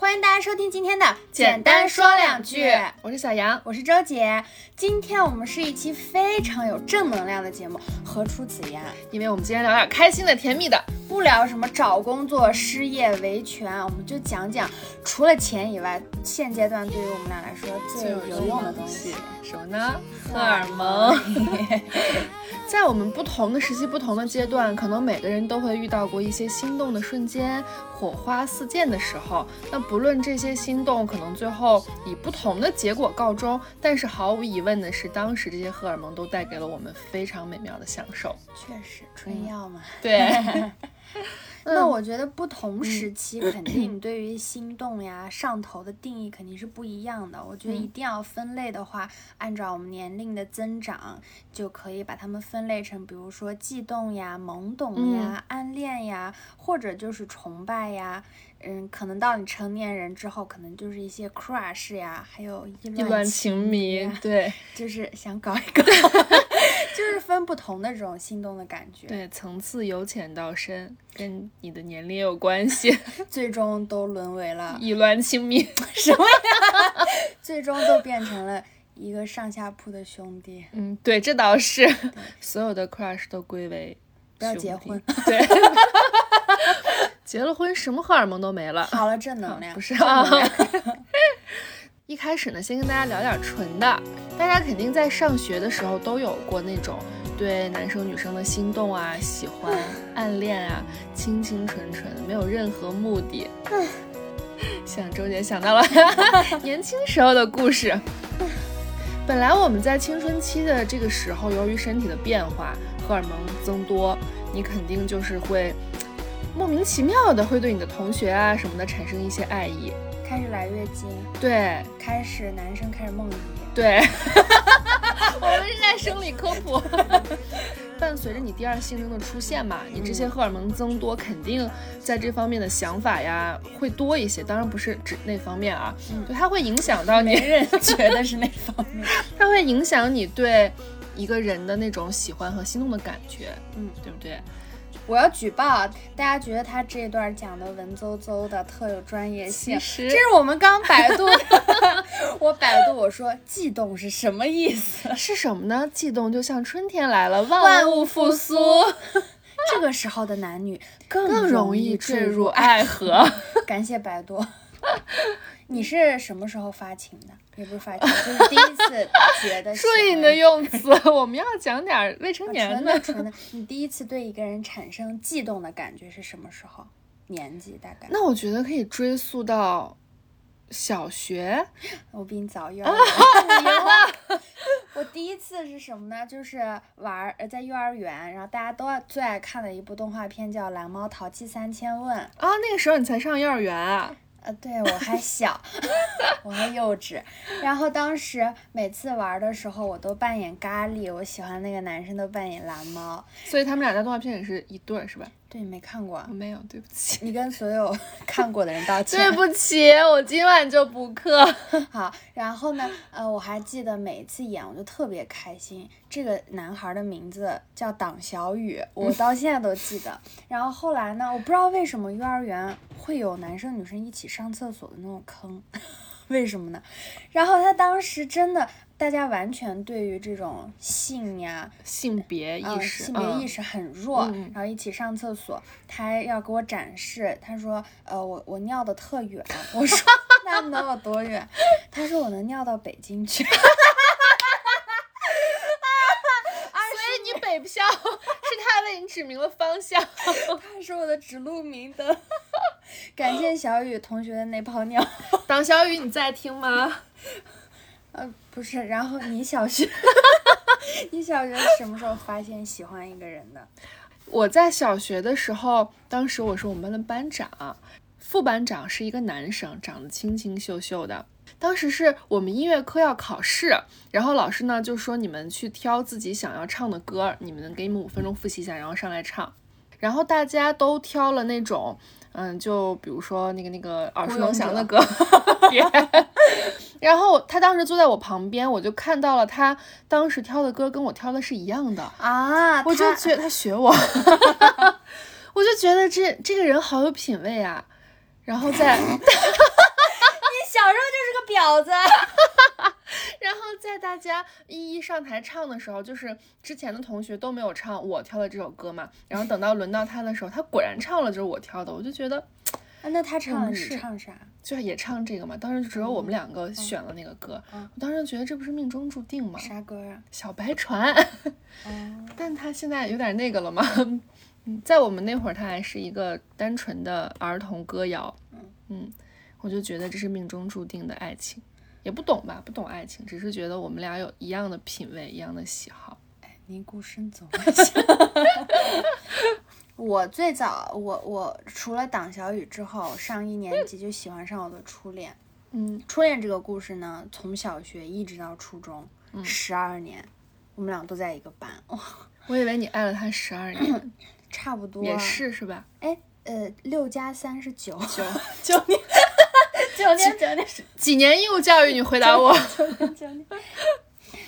欢迎大家收听今天的简单说两句，我是小杨，我是周姐。今天我们是一期非常有正能量的节目，何出此言？因为我们今天聊点开心的、甜蜜的，不聊什么找工作、失业、维权，我们就讲讲除了钱以外，现阶段对于我们俩来说最有用的东西，什么呢？荷尔蒙。在我们不同的时期、不同的阶段，可能每个人都会遇到过一些心动的瞬间，火花四溅的时候。那不论这些心动可能最后以不同的结果告终，但是毫无疑问的是，当时这些荷尔蒙都带给了我们非常美妙的享受。确实，春药嘛。对。那我觉得不同时期肯定对于心动呀、上头的定义肯定是不一样的。我觉得一定要分类的话，按照我们年龄的增长，就可以把它们分类成，比如说悸动呀、懵懂呀、暗恋呀，或者就是崇拜呀。嗯，可能到你成年人之后，可能就是一些 crush 呀，还有意乱情迷，对，就是想搞一个，就是分不同的这种心动的感觉，对，层次由浅到深，跟你的年龄有关系，最终都沦为了意乱情迷，什么呀？最终都变成了一个上下铺的兄弟。嗯，对，这倒是，所有的 crush 都归为不要结婚，对。结了婚，什么荷尔蒙都没了。好了，正能量不是。一开始呢，先跟大家聊点纯的。大家肯定在上学的时候都有过那种对男生女生的心动啊、喜欢、暗恋啊，清清纯纯，没有任何目的。像周姐想到了 年轻时候的故事。本来我们在青春期的这个时候，由于身体的变化，荷尔蒙增多，你肯定就是会。莫名其妙的会对你的同学啊什么的产生一些爱意，开始来月经，对，开始男生开始梦遗，对，我们是在生理科普。伴随着你第二性征的出现嘛，你这些荷尔蒙增多，肯定在这方面的想法呀会多一些。当然不是指那方面啊，对，它会影响到你。人觉得是那方面，它会影响你对一个人的那种喜欢和心动的感觉，嗯，对不对？我要举报，大家觉得他这一段讲的文绉绉的，特有专业性。这是我们刚百度，我百度我说悸动是什么意思？是什么呢？悸动就像春天来了，万物复苏。这个时候的男女更容易坠入爱河。感谢百度。你是什么时候发情的？也不是发情，就是第一次觉得。注意你的用词，我们要讲点未成年的。纯的，你第一次对一个人产生悸动的感觉是什么时候？年纪大概？那我觉得可以追溯到小学。我比你早幼儿园。我第一次是什么呢？就是玩呃，在幼儿园，然后大家都最爱看的一部动画片叫《蓝猫淘气三千问》啊。那个时候你才上幼儿园啊。呃，对我还小，我还幼稚。然后当时每次玩的时候，我都扮演咖喱，我喜欢那个男生都扮演蓝猫。所以他们俩在动画片里是一对，是吧？对，没看过，没有，对不起。你跟所有 看过的人道歉。对不起，我今晚就补课。好，然后呢，呃，我还记得每一次演，我就特别开心。这个男孩的名字叫党小雨，我到现在都记得。然后后来呢，我不知道为什么幼儿园会有男生女生一起上厕所的那种坑，为什么呢？然后他当时真的。大家完全对于这种性呀、性别意识、性别意识很弱，然后一起上厕所，他要给我展示，他说：“呃，我我尿的特远。”我说：“那能有多远？”他说：“我能尿到北京去。”所以你北漂是他为你指明了方向，他是我的指路明灯。感谢小雨同学的那泡尿。党小雨，你在听吗？呃，不是，然后你小学，你小学什么时候发现喜欢一个人的？我在小学的时候，当时我是我们班的班长，副班长是一个男生，长得清清秀秀的。当时是我们音乐课要考试，然后老师呢就说你们去挑自己想要唱的歌，你们给你们五分钟复习一下，然后上来唱。然后大家都挑了那种。嗯，就比如说那个那个耳熟能详的歌，然后他当时坐在我旁边，我就看到了他当时挑的歌跟我挑的是一样的啊，我就觉得他学我，我就觉得这这个人好有品味啊，然后在。婊子。然后在大家一一上台唱的时候，就是之前的同学都没有唱我挑的这首歌嘛，然后等到轮到他的时候，他果然唱了就是我挑的，我就觉得，啊那他唱了，你是唱啥？就是也唱这个嘛。当时只有我们两个选了那个歌，我当时觉得这不是命中注定吗？啥歌啊？小白船。哦。但他现在有点那个了嘛。在我们那会儿，他还是一个单纯的儿童歌谣。嗯嗯，我就觉得这是命中注定的爱情。也不懂吧，不懂爱情，只是觉得我们俩有一样的品味，一样的喜好。哎，您孤身走。我最早，我我除了党小雨之后，上一年级就喜欢上我的初恋。嗯，初恋这个故事呢，从小学一直到初中，十二年，我们俩都在一个班。哇，我以为你爱了他十二年，差不多也是是吧？哎，呃，六加三是九九 九年。九年，九年，几年义务教育？你回答我。九年，九年。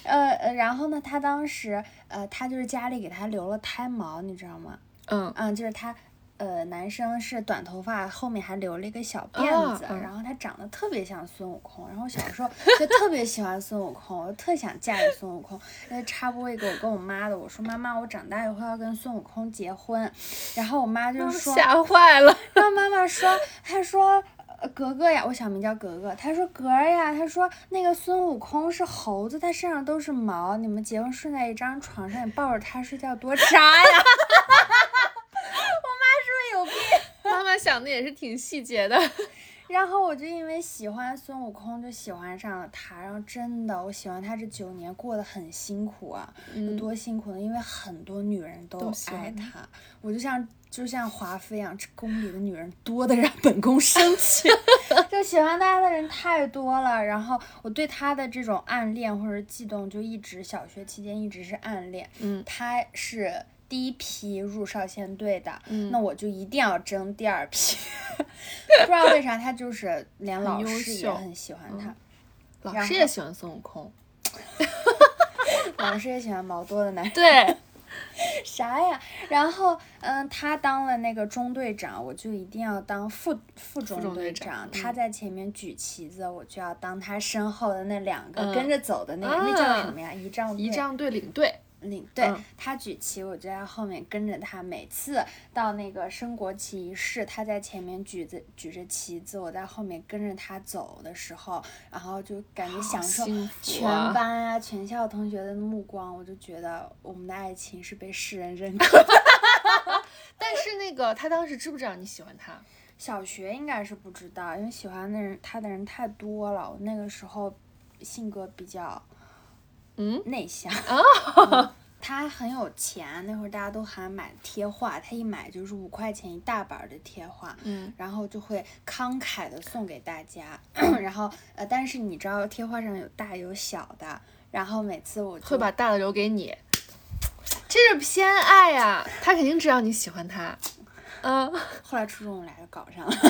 呃呃，然后呢？他当时，呃，他就是家里给他留了胎毛，你知道吗？嗯嗯，就是他，呃，男生是短头发，后面还留了一个小辫子，然后他长得特别像孙悟空。然后小时候就特别喜欢孙悟空，我特想嫁给孙悟空。那插播一个我跟我妈的，我说妈妈，我长大以后要跟孙悟空结婚。然后我妈就说 吓坏了。然 后妈妈说，她说。格格呀，我小名叫格格。他说格儿呀，他说那个孙悟空是猴子，他身上都是毛。你们结婚睡在一张床上，你抱着他睡觉多渣呀！我妈是不是有病？妈妈想的也是挺细节的。然后我就因为喜欢孙悟空，就喜欢上了他。然后真的，我喜欢他这九年过得很辛苦啊，有多辛苦呢？因为很多女人都爱他，我就像就像华妃一样，这宫里的女人多的让 本宫生气，就喜欢他的人太多了。然后我对他的这种暗恋或者悸动，就一直小学期间一直是暗恋。嗯，他是。第一批入少先队的，那我就一定要争第二批。不知道为啥，他就是连老师也很喜欢他，老师也喜欢孙悟空，老师也喜欢毛多的男人。对，啥呀？然后，嗯，他当了那个中队长，我就一定要当副副中队长。他在前面举旗子，我就要当他身后的那两个跟着走的那个，那叫什么呀？仪仗仪仗队领队。领对他举旗，我就在后面跟着他。每次到那个升国旗仪式，他在前面举着举着旗子，我在后面跟着他走的时候，然后就感觉享受全班啊、全校同学的目光，我就觉得我们的爱情是被世人认可。但是那个他当时知不知道你喜欢他？小学应该是不知道，因为喜欢的人他的人太多了。我那个时候性格比较。嗯，内向啊，他很有钱，那会儿大家都喊买贴画，他一买就是五块钱一大板的贴画，嗯，然后就会慷慨的送给大家，然后呃，但是你知道贴画上有大有小的，然后每次我会把大的留给你，这是偏爱呀，他肯定知道你喜欢他，嗯，后来初中我俩就搞上了，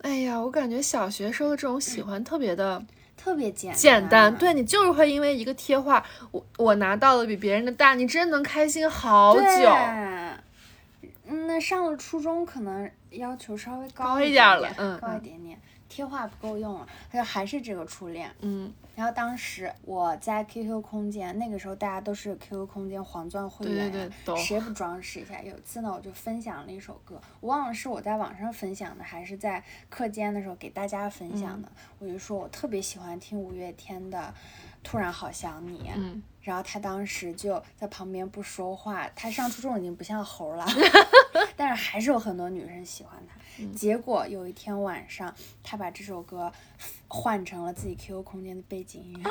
哎呀，我感觉小学时候的这种喜欢特别的。特别简简单，对你就是会因为一个贴画，我我拿到了比别人的大，你真能开心好久。嗯，那上了初中可能要求稍微高一点了，嗯，高一点点。贴画不够用了，他就还是这个初恋。嗯，然后当时我在 QQ 空间，那个时候大家都是 QQ 空间黄钻会员，对对对，谁不装饰一下？有一次呢，我就分享了一首歌，我忘了是我在网上分享的，还是在课间的时候给大家分享的。我就说我特别喜欢听五月天的《突然好想你》，嗯，然后他当时就在旁边不说话。他上初中已经不像猴了，但是还是有很多女生喜欢他。结果有一天晚上，他把这首歌换成了自己 QQ 空间的背景音乐。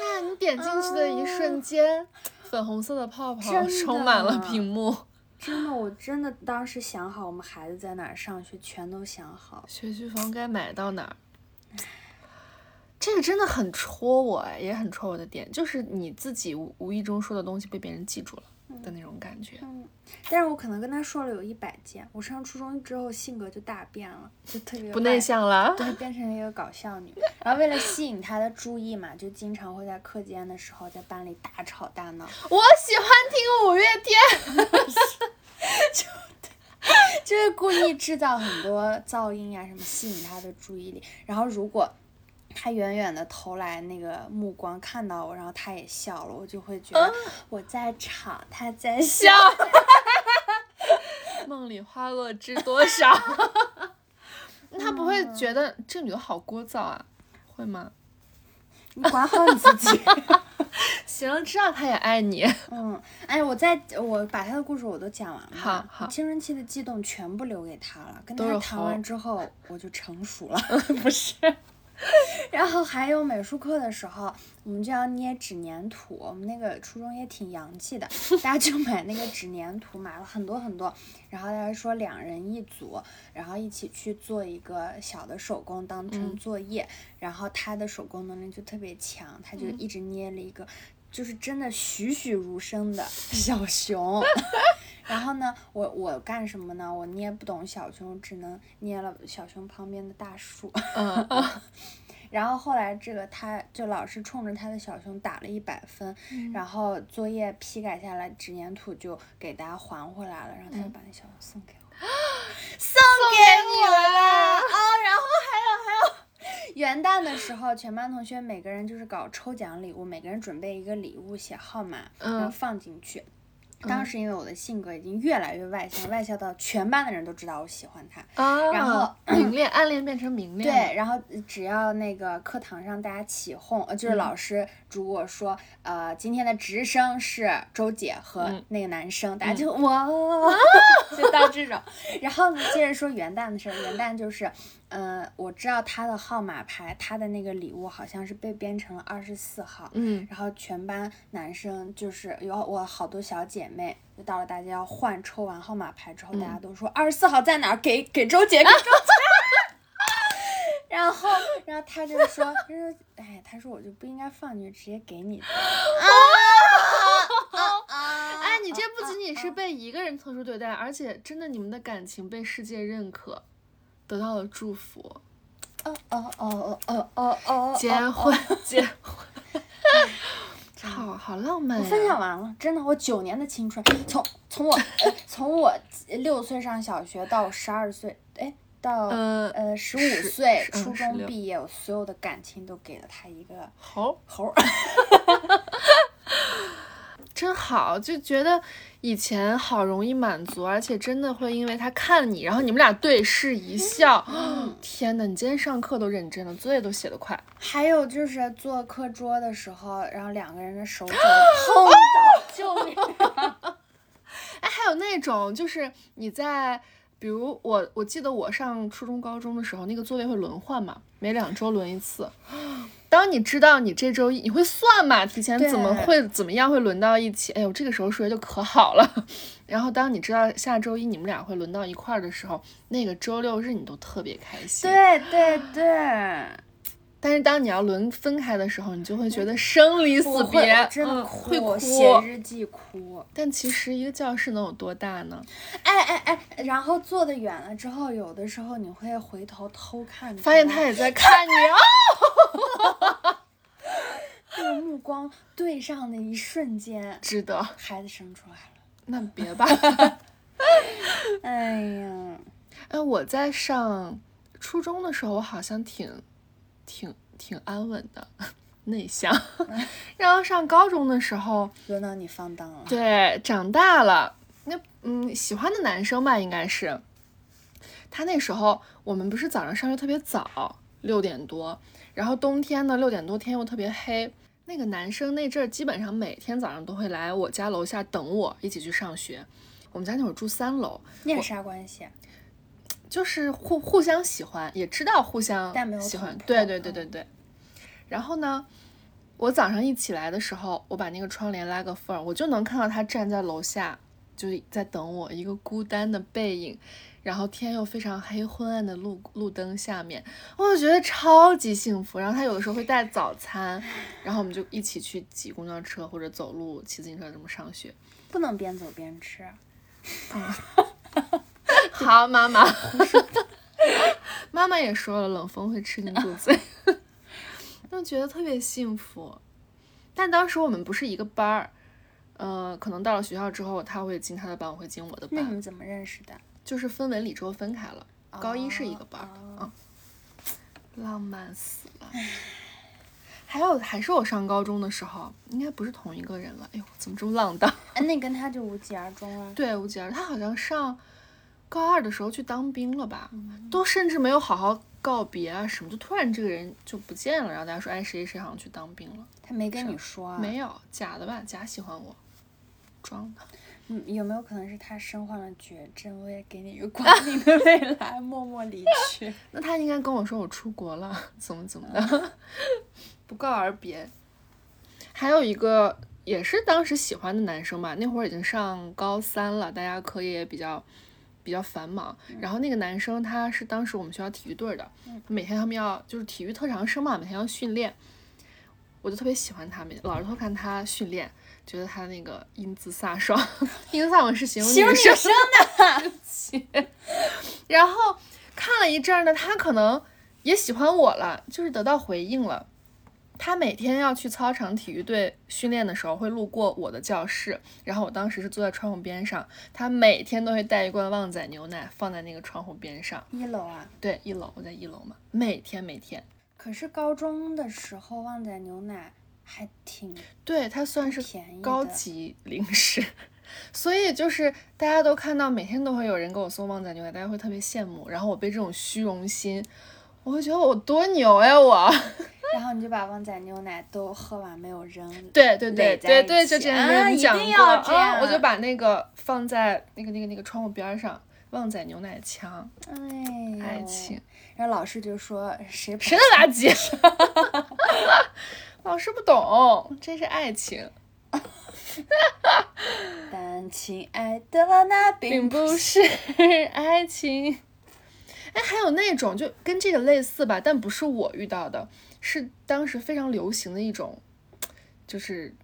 那你点进去的一瞬间，粉红色的泡泡充满了屏幕。真的，我真的当时想好我们孩子在哪儿上学，全都想好。学区房该买到哪儿？这个真的很戳我哎，也很戳我的点，就是你自己无无意中说的东西被别人记住了。的那种感觉，嗯，但是我可能跟他说了有一百件。我上初中之后性格就大变了，就特别不内向了，对，变成了一个搞笑女。然后为了吸引他的注意嘛，就经常会在课间的时候在班里大吵大闹。我喜欢听五月天，就就是故意制造很多噪音呀，什么吸引他的注意力。然后如果他远远的投来那个目光，看到我，然后他也笑了，我就会觉得我在吵，他在笑。梦里花落知多少？他不会觉得这女的好聒噪啊？会吗？你管好你自己。行，知道他也爱你。嗯，哎，我在我把他的故事我都讲完了。好好，青春期的悸动全部留给他了。跟他谈完之后，我就成熟了。不是。然后还有美术课的时候，我们就要捏纸粘土。我们那个初中也挺洋气的，大家就买那个纸粘土，买了很多很多。然后大家说两人一组，然后一起去做一个小的手工当成作业。然后他的手工能力就特别强，他就一直捏了一个，就是真的栩栩如生的小熊。然后呢，我我干什么呢？我捏不懂小熊，只能捏了小熊旁边的大树。嗯。然后后来这个他就老师冲着他的小熊打了一百分，然后作业批改下来，纸粘土就给大家还回来了，然后他就把那小熊送给我，送给你了。哦，然后还有还有，元旦的时候，全班同学每个人就是搞抽奖礼物，每个人准备一个礼物，写号码，然后放进去。当时因为我的性格已经越来越外向，外向到全班的人都知道我喜欢他，然后明恋暗恋变成明恋。对，然后只要那个课堂上大家起哄，呃，就是老师如果说呃今天的直升是周姐和那个男生，大家就哇，就到这种。然后呢，接着说元旦的事儿，元旦就是。嗯，我知道他的号码牌，他的那个礼物好像是被编成了二十四号。嗯，然后全班男生就是有我好多小姐妹，就到了大家要换抽完号码牌之后，大家都说二十四号在哪儿？给给周杰，给周杰。然后，然后他就说，他说，哎，他说我就不应该放进去，直接给你。啊哎，你这不仅仅是被一个人特殊对待，而且真的你们的感情被世界认可。得到了祝福，哦哦哦哦哦哦哦，结婚结婚，好好浪漫分享完了，真的，我九年的青春，从从我从我六岁上小学到十二岁，哎，到呃十五岁初中毕业，我所有的感情都给了他一个猴猴。真好，就觉得以前好容易满足，而且真的会因为他看你，然后你们俩对视一笑，天呐，你今天上课都认真了，作业都写得快。还有就是做课桌的时候，然后两个人的手肘 碰到，救命！哎，还有那种就是你在，比如我，我记得我上初中、高中的时候，那个座位会轮换嘛，每两周轮一次。当你知道你这周一你会算嘛？提前怎么会怎么样会轮到一起？哎呦，这个时候数学就可好了。然后当你知道下周一你们俩会轮到一块儿的时候，那个周六日你都特别开心。对对对。但是当你要轮分开的时候，你就会觉得生离死别，真的会哭，写日记哭。但其实一个教室能有多大呢？哎哎哎，然后坐的远了之后，有的时候你会回头偷看，发现他也在 看你哦。那个目光对上的一瞬间，值得。孩子生出来了，那别吧。哎呀，哎，我在上初中的时候，我好像挺。挺挺安稳的，内向。然后上高中的时候，轮到你放荡了。对，长大了，那嗯，喜欢的男生吧，应该是。他那时候，我们不是早上上学特别早，六点多，然后冬天呢，六点多天又特别黑。那个男生那阵儿，基本上每天早上都会来我家楼下等我，一起去上学。我们家那会儿住三楼。那是啥关系？就是互互相喜欢，也知道互相喜欢，对对对对对。然后呢，我早上一起来的时候，我把那个窗帘拉个缝儿，我就能看到他站在楼下，就在等我，一个孤单的背影。然后天又非常黑，昏暗的路路灯下面，我就觉得超级幸福。然后他有的时候会带早餐，然后我们就一起去挤公交车或者走路、骑自行车这么上学。不能边走边吃。好，妈妈，妈妈也说了，冷风会吃进肚子，就觉得特别幸福。但当时我们不是一个班儿，呃，可能到了学校之后，他会进他的班，我会进我的班。那你们怎么认识的？就是分文理之后分开了，高一是一个班儿，嗯，浪漫死了。还有还是我上高中的时候，应该不是同一个人了。哎呦，怎么这么浪荡？哎，那跟他就无疾而终了。对，无疾而终他好像上高二的时候去当兵了吧？都甚至没有好好告别啊什么，就突然这个人就不见了。然后大家说，哎，谁谁好像去当兵了？他没跟你说啊？没有，假的吧？假喜欢我，装的。嗯，有没有可能是他身患了绝症，我也给你一个光明的未来，默默离去？那他应该跟我说我出国了，怎么怎么的，不告而别。还有一个也是当时喜欢的男生吧，那会儿已经上高三了，大家课业也比较比较繁忙。然后那个男生他是当时我们学校体育队的，每天他们要就是体育特长生嘛，每天要训练，我就特别喜欢他们，老是偷看他训练。觉得他那个英姿飒爽，英姿飒爽是形容女生的。然后看了一阵呢，他可能也喜欢我了，就是得到回应了。他每天要去操场体育队训练的时候，会路过我的教室，然后我当时是坐在窗户边上，他每天都会带一罐旺仔牛奶放在那个窗户边上。一楼啊？对，一楼，我在一楼嘛，每天每天。可是高中的时候，旺仔牛奶。还挺对，它算是高级零食，所以就是大家都看到每天都会有人给我送旺仔牛奶，大家会特别羡慕。然后我被这种虚荣心，我会觉得我多牛呀我。然后你就把旺仔牛奶都喝完没有扔，对对对对对，就这样跟你讲过啊，我就把那个放在那个那个那个窗户边上，旺仔牛奶墙，哎，爱情。然后老师就说谁谁的垃圾。老师不懂，这是爱情。但亲爱的，那并不是爱情。哎，还有那种就跟这个类似吧，但不是我遇到的，是当时非常流行的一种，就是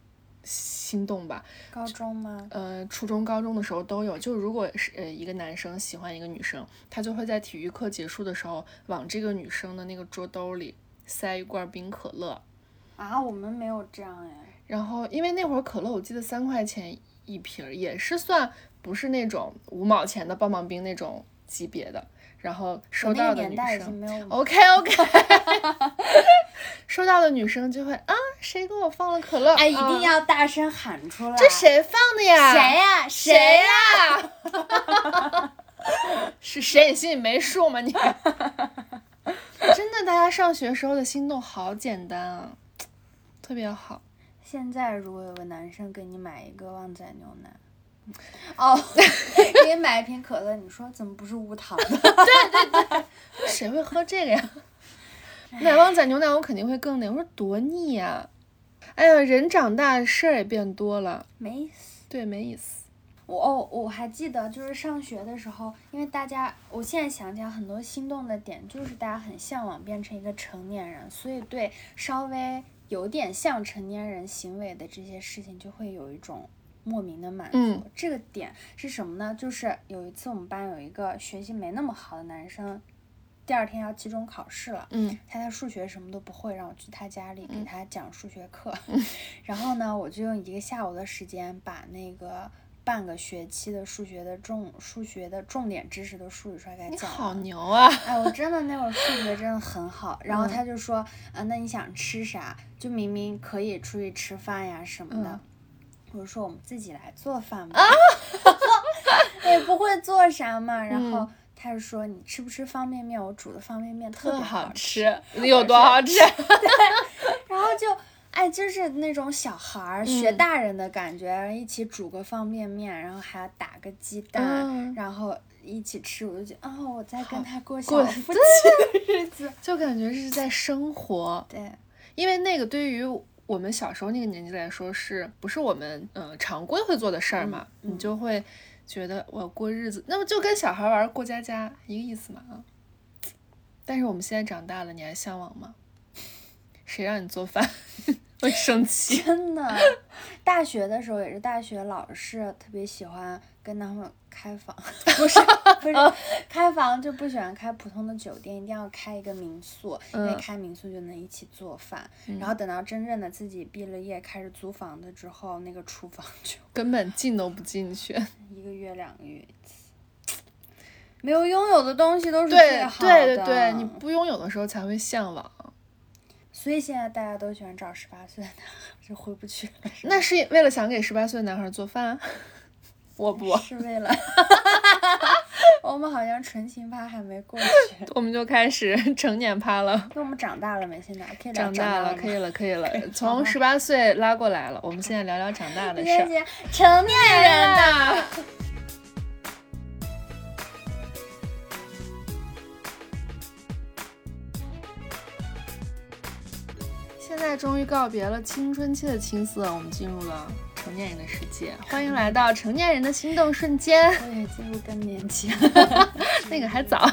心动吧。高中吗？呃，初中、高中的时候都有。就如果是呃一个男生喜欢一个女生，他就会在体育课结束的时候，往这个女生的那个桌兜里塞一罐冰可乐。啊，我们没有这样哎。然后，因为那会儿可乐我记得三块钱一瓶，也是算不是那种五毛钱的棒棒冰那种级别的。然后收到的女生，OK OK，收到的女生就会啊，谁给我放了可乐？哎，一定要大声喊出来。这谁放的呀？谁呀？谁呀？是谁？你心里没数吗？你 真的，大家上学时候的心动好简单啊。特别好。现在如果有个男生给你买一个旺仔牛奶，哦，给你买一瓶可乐，你说怎么不是无糖的？对对对，谁会喝这个呀？买旺仔牛奶我肯定会更那。我说多腻呀！哎呀，人长大事儿也变多了，没意思。对，没意思。我哦，我还记得就是上学的时候，因为大家，我现在想起来很多心动的点，就是大家很向往变成一个成年人，所以对稍微。有点像成年人行为的这些事情，就会有一种莫名的满足。这个点是什么呢？就是有一次我们班有一个学习没那么好的男生，第二天要期中考试了，嗯，他的数学什么都不会，让我去他家里给他讲数学课。然后呢，我就用一个下午的时间把那个。半个学期的数学的重数学的重点知识都梳理出来给他讲。好牛啊！哎，我真的那会儿数学真的很好。然后他就说，啊，那你想吃啥？就明明可以出去吃饭呀什么的。我说我们自己来做饭吧。啊！也不会做啥嘛。然后他就说，你吃不吃方便面？我煮的方便面特别好吃。有多好吃？对。然后就。哎，就是那种小孩儿学大人的感觉，一起煮个方便面，然后还要打个鸡蛋，然后一起吃，我就觉得哦，我在跟他过小夫妻的日子，就感觉是在生活。对，因为那个对于我们小时候那个年纪来说，是不是我们嗯常规会做的事儿嘛？你就会觉得我过日子，那么就跟小孩玩过家家一个意思嘛啊。但是我们现在长大了，你还向往吗？谁让你做饭 会生气？真的，大学的时候也是，大学老师特别喜欢跟男朋友开房，不是不是开房就不喜欢开普通的酒店，一定要开一个民宿，因为开民宿就能一起做饭。然后等到真正的自己毕了业开始租房子之后，那个厨房就 根本进都不进去，一个月两个月一次。没有拥有的东西都是最好的。对对对，你不拥有的时候才会向往。所以现在大家都喜欢找十八岁的男孩，就回不去了。那是为了想给十八岁的男孩做饭？我不是为了。我们好像纯情趴还没过去，我们就开始成年趴了。那我们长大了没？现在可以长大了，可以了，可以了。从十八岁拉过来了，我们现在聊聊长大的事儿。成年人的。现在终于告别了青春期的青涩，我们进入了成年人的世界。欢迎来到成年人的心动瞬间。我也进入更年期，那个还早。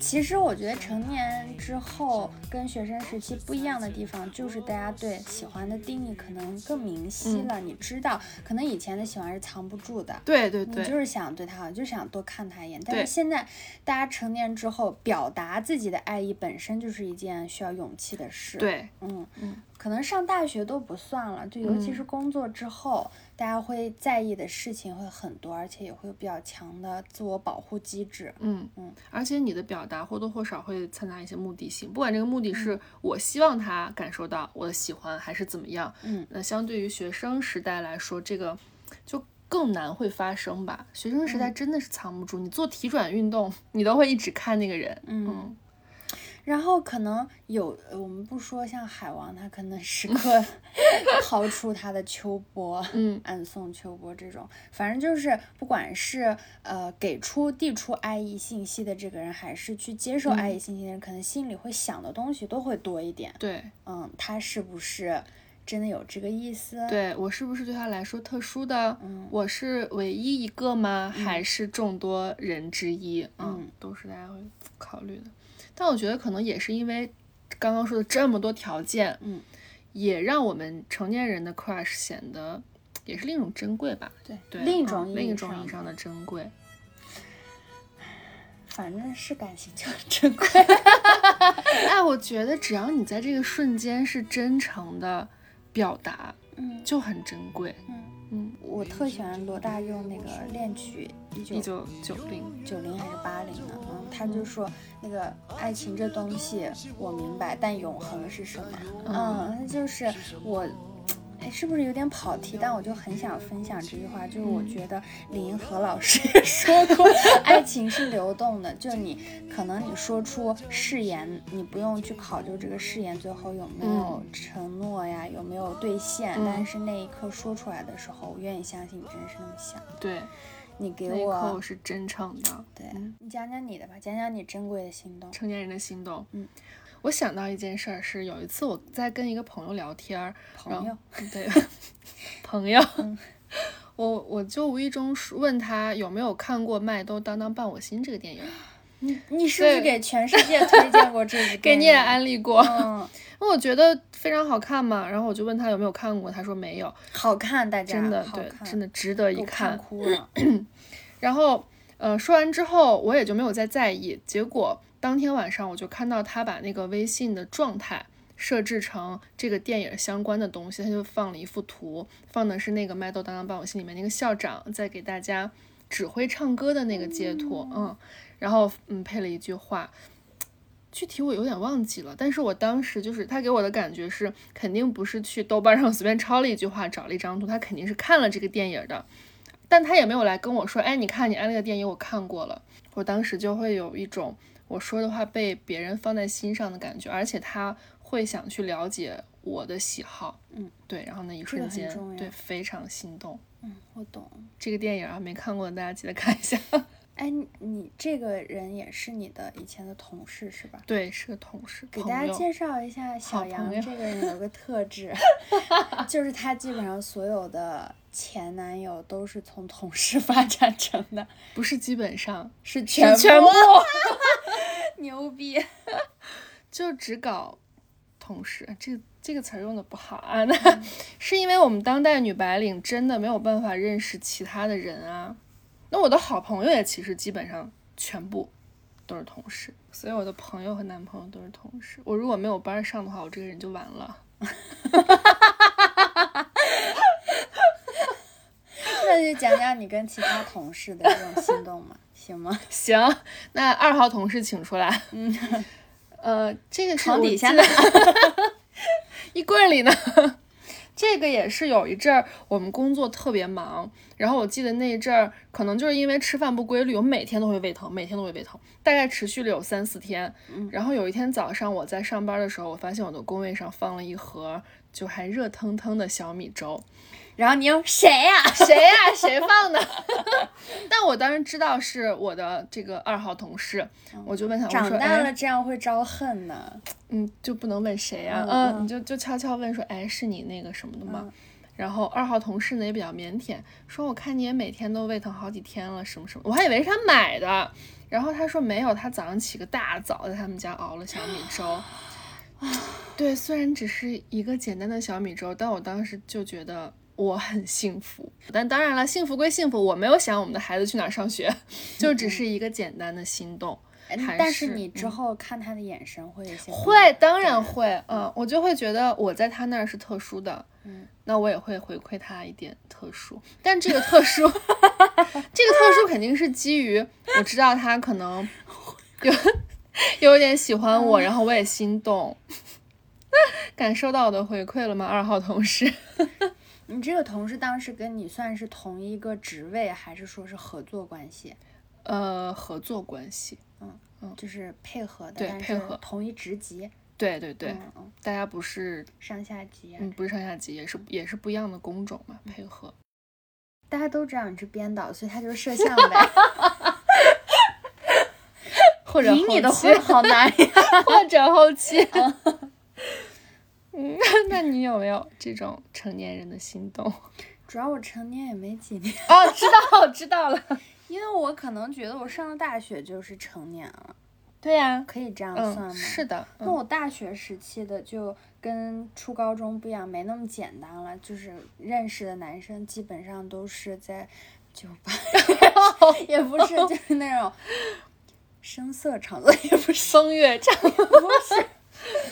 其实我觉得成年之后跟学生时期不一样的地方，就是大家对喜欢的定义可能更明晰了。你知道，可能以前的喜欢是藏不住的。对对对，你就是想对他好，就是想多看他一眼。但是现在大家成年之后，表达自己的爱意本身就是一件需要勇气的事。对，嗯嗯，可能上大学都不算了，就尤其是工作之后。大家会在意的事情会很多，而且也会有比较强的自我保护机制。嗯嗯，而且你的表达或多或少会掺杂一些目的性，不管这个目的是我希望他感受到我的喜欢，还是怎么样。嗯，那相对于学生时代来说，这个就更难会发生吧。学生时代真的是藏不住，你做体转运动，你都会一直看那个人。嗯。然后可能有，我们不说像海王，他可能时刻 掏出他的秋波，嗯，暗送秋波这种，反正就是不管是呃给出递出爱意信息的这个人，还是去接受爱意信息的人，可能心里会想的东西都会多一点。对，嗯，他是不是真的有这个意思？对我是不是对他来说特殊的？嗯，我是唯一一个吗？还是众多人之一？嗯，都是大家会考虑的。但我觉得可能也是因为刚刚说的这么多条件，嗯，也让我们成年人的 crush 显得也是另一种珍贵吧？对对，另一种另一种意义上的珍贵。反正是感情就珍贵。哎，我觉得只要你在这个瞬间是真诚的表达，嗯，就很珍贵。嗯嗯，我特喜欢罗大佑那个恋曲一九九九零九零还是八零的，嗯，他就说那个爱情这东西我明白，但永恒是什么？嗯，那就是我。是不是有点跑题？但我就很想分享这句话，就是我觉得李银河老师也 说过，爱情是流动的，就你可能你说出誓言，你不用去考究这个誓言最后有没有承诺呀，有没有兑现，但是那一刻说出来的时候，我愿意相信你真的是那么想。对，你给我是真诚的。对你讲讲你的吧，讲讲你珍贵的心动，成年人的心动。嗯。我想到一件事儿，是有一次我在跟一个朋友聊天儿，朋友对 朋友，我我就无意中问他有没有看过《麦兜当当伴我心》这个电影。你你是不是给全世界推荐过这个？给你也安利过。嗯，那我觉得非常好看嘛，然后我就问他有没有看过，他说没有。好看，大家真的对，真的值得一看。哭了。然后，呃，说完之后我也就没有再在意，结果。当天晚上我就看到他把那个微信的状态设置成这个电影相关的东西，他就放了一幅图，放的是那个《麦兜当当伴我心》里面那个校长在给大家指挥唱歌的那个截图，嗯，然后嗯配了一句话，具体我有点忘记了，但是我当时就是他给我的感觉是肯定不是去豆瓣上随便抄了一句话找了一张图，他肯定是看了这个电影的，但他也没有来跟我说，哎，你看你安利的电影我看过了，我当时就会有一种。我说的话被别人放在心上的感觉，而且他会想去了解我的喜好，嗯，对，然后那一瞬间，对，非常心动，嗯，我懂。这个电影啊，没看过的大家记得看一下。哎，你这个人也是你的以前的同事是吧？对，是个同事。给大家介绍一下小杨这个人有个特质，就是他基本上所有的前男友都是从同事发展成的，不是基本上是全全部。牛逼，就只搞同事，这这个词儿用的不好啊。那 是因为我们当代女白领真的没有办法认识其他的人啊。那我的好朋友也其实基本上全部都是同事，所以我的朋友和男朋友都是同事。我如果没有班上的话，我这个人就完了。那就讲讲你跟其他同事的这种心动嘛。行吗？行，那二号同事请出来。嗯，呃，这个是床底下的，衣柜里呢。这个也是有一阵儿我们工作特别忙，然后我记得那一阵儿可能就是因为吃饭不规律，我每天都会胃疼，每天都会胃疼，大概持续了有三四天。然后有一天早上我在上班的时候，我发现我的工位上放了一盒就还热腾腾的小米粥。然后你又谁呀？谁呀？谁放的？但我当时知道是我的这个二号同事，我就问他，我说：“长大了这样会招恨呢。”嗯，就不能问谁呀？嗯，你就就悄悄问说：“哎，是你那个什么的吗？”然后二号同事呢也比较腼腆，说：“我看你也每天都胃疼好几天了，什么什么。”我还以为是他买的，然后他说没有，他早上起个大早在他们家熬了小米粥。对，虽然只是一个简单的小米粥，但我当时就觉得。我很幸福，但当然了，幸福归幸福，我没有想我们的孩子去哪儿上学，就只是一个简单的心动。但是你之后看他的眼神会有些会，当然会，嗯，我就会觉得我在他那儿是特殊的，嗯，那我也会回馈他一点特殊。但这个特殊，这个特殊肯定是基于我知道他可能有有点喜欢我，然后我也心动，感受到我的回馈了吗？二号同事。你这个同事当时跟你算是同一个职位，还是说是合作关系？呃，合作关系，嗯嗯，就是配合的，对，配合同一职级，对对对，大家不是上下级，嗯，不是上下级，也是也是不一样的工种嘛，配合。大家都知道你是编导，所以他就是摄像呗，或者你的活好难呀，或者后期。嗯，那你有没有这种成年人的心动？主要我成年也没几年哦，知道知道了，因为我可能觉得我上了大学就是成年了。对呀，可以这样算吗？是的。那我大学时期的就跟初高中不一样，没那么简单了。就是认识的男生基本上都是在酒吧，也不是就是那种声色场所，也不是风月场，不是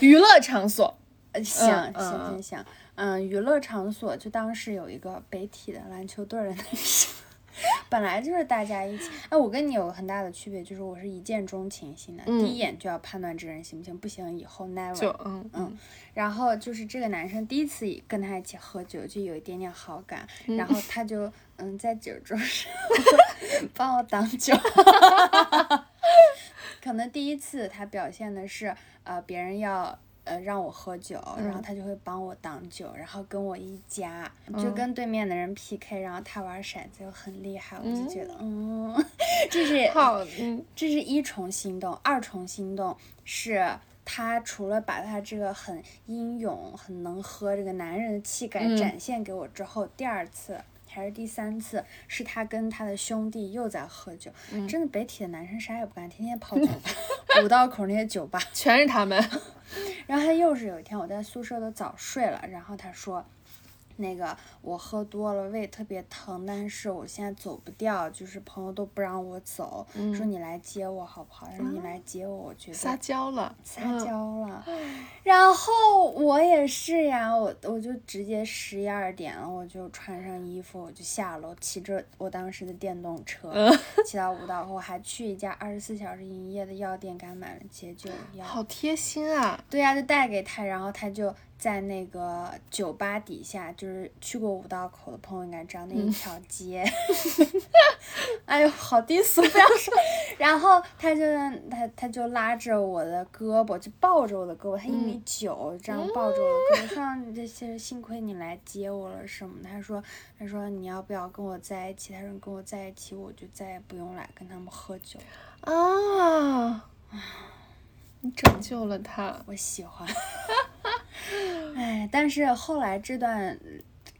娱乐场所。行行行行，嗯，娱乐场所就当时有一个北体的篮球队的男生，本来就是大家一起。哎，我跟你有个很大的区别，就是我是一见钟情型的，第一眼就要判断这人行不行，不行以后 never。就嗯嗯。然后就是这个男生第一次跟他一起喝酒，就有一点点好感，然后他就嗯在酒桌上 帮我挡酒，可能第一次他表现的是呃别人要。呃，让我喝酒，然后他就会帮我挡酒，然后跟我一加，就跟对面的人 PK，然后他玩骰子又很厉害，我就觉得，嗯，这是好，这是一重心动，二重心动是他除了把他这个很英勇、很能喝这个男人的气概展现给我之后，第二次。还是第三次，是他跟他的兄弟又在喝酒。真的，北体的男生啥也不干，天天泡酒吧，五道口那些酒吧全是他们。然后他又是有一天，我在宿舍都早睡了，然后他说。那个我喝多了，胃特别疼，但是我现在走不掉，就是朋友都不让我走，说你来接我好不好？让你来接我，我觉得撒娇了，撒娇了。然后我也是呀，我我就直接十一二点了，我就穿上衣服，我就下楼，骑着我当时的电动车，骑到五道口，还去一家二十四小时营业的药店，给他买了解酒药。好贴心啊！对呀，就带给他，然后他就。在那个酒吧底下，就是去过五道口的朋友应该知道那一条街。哎呦，好低俗，不要说。然后他就他他就拉着我的胳膊，就抱着我的胳膊，他一米九，这样抱着我的胳膊，说这些幸亏你来接我了什么？他说他说你要不要跟我在一起？他说跟我在一起，我就再也不用来跟他们喝酒啊。你拯救了他，我喜欢。哎，但是后来这段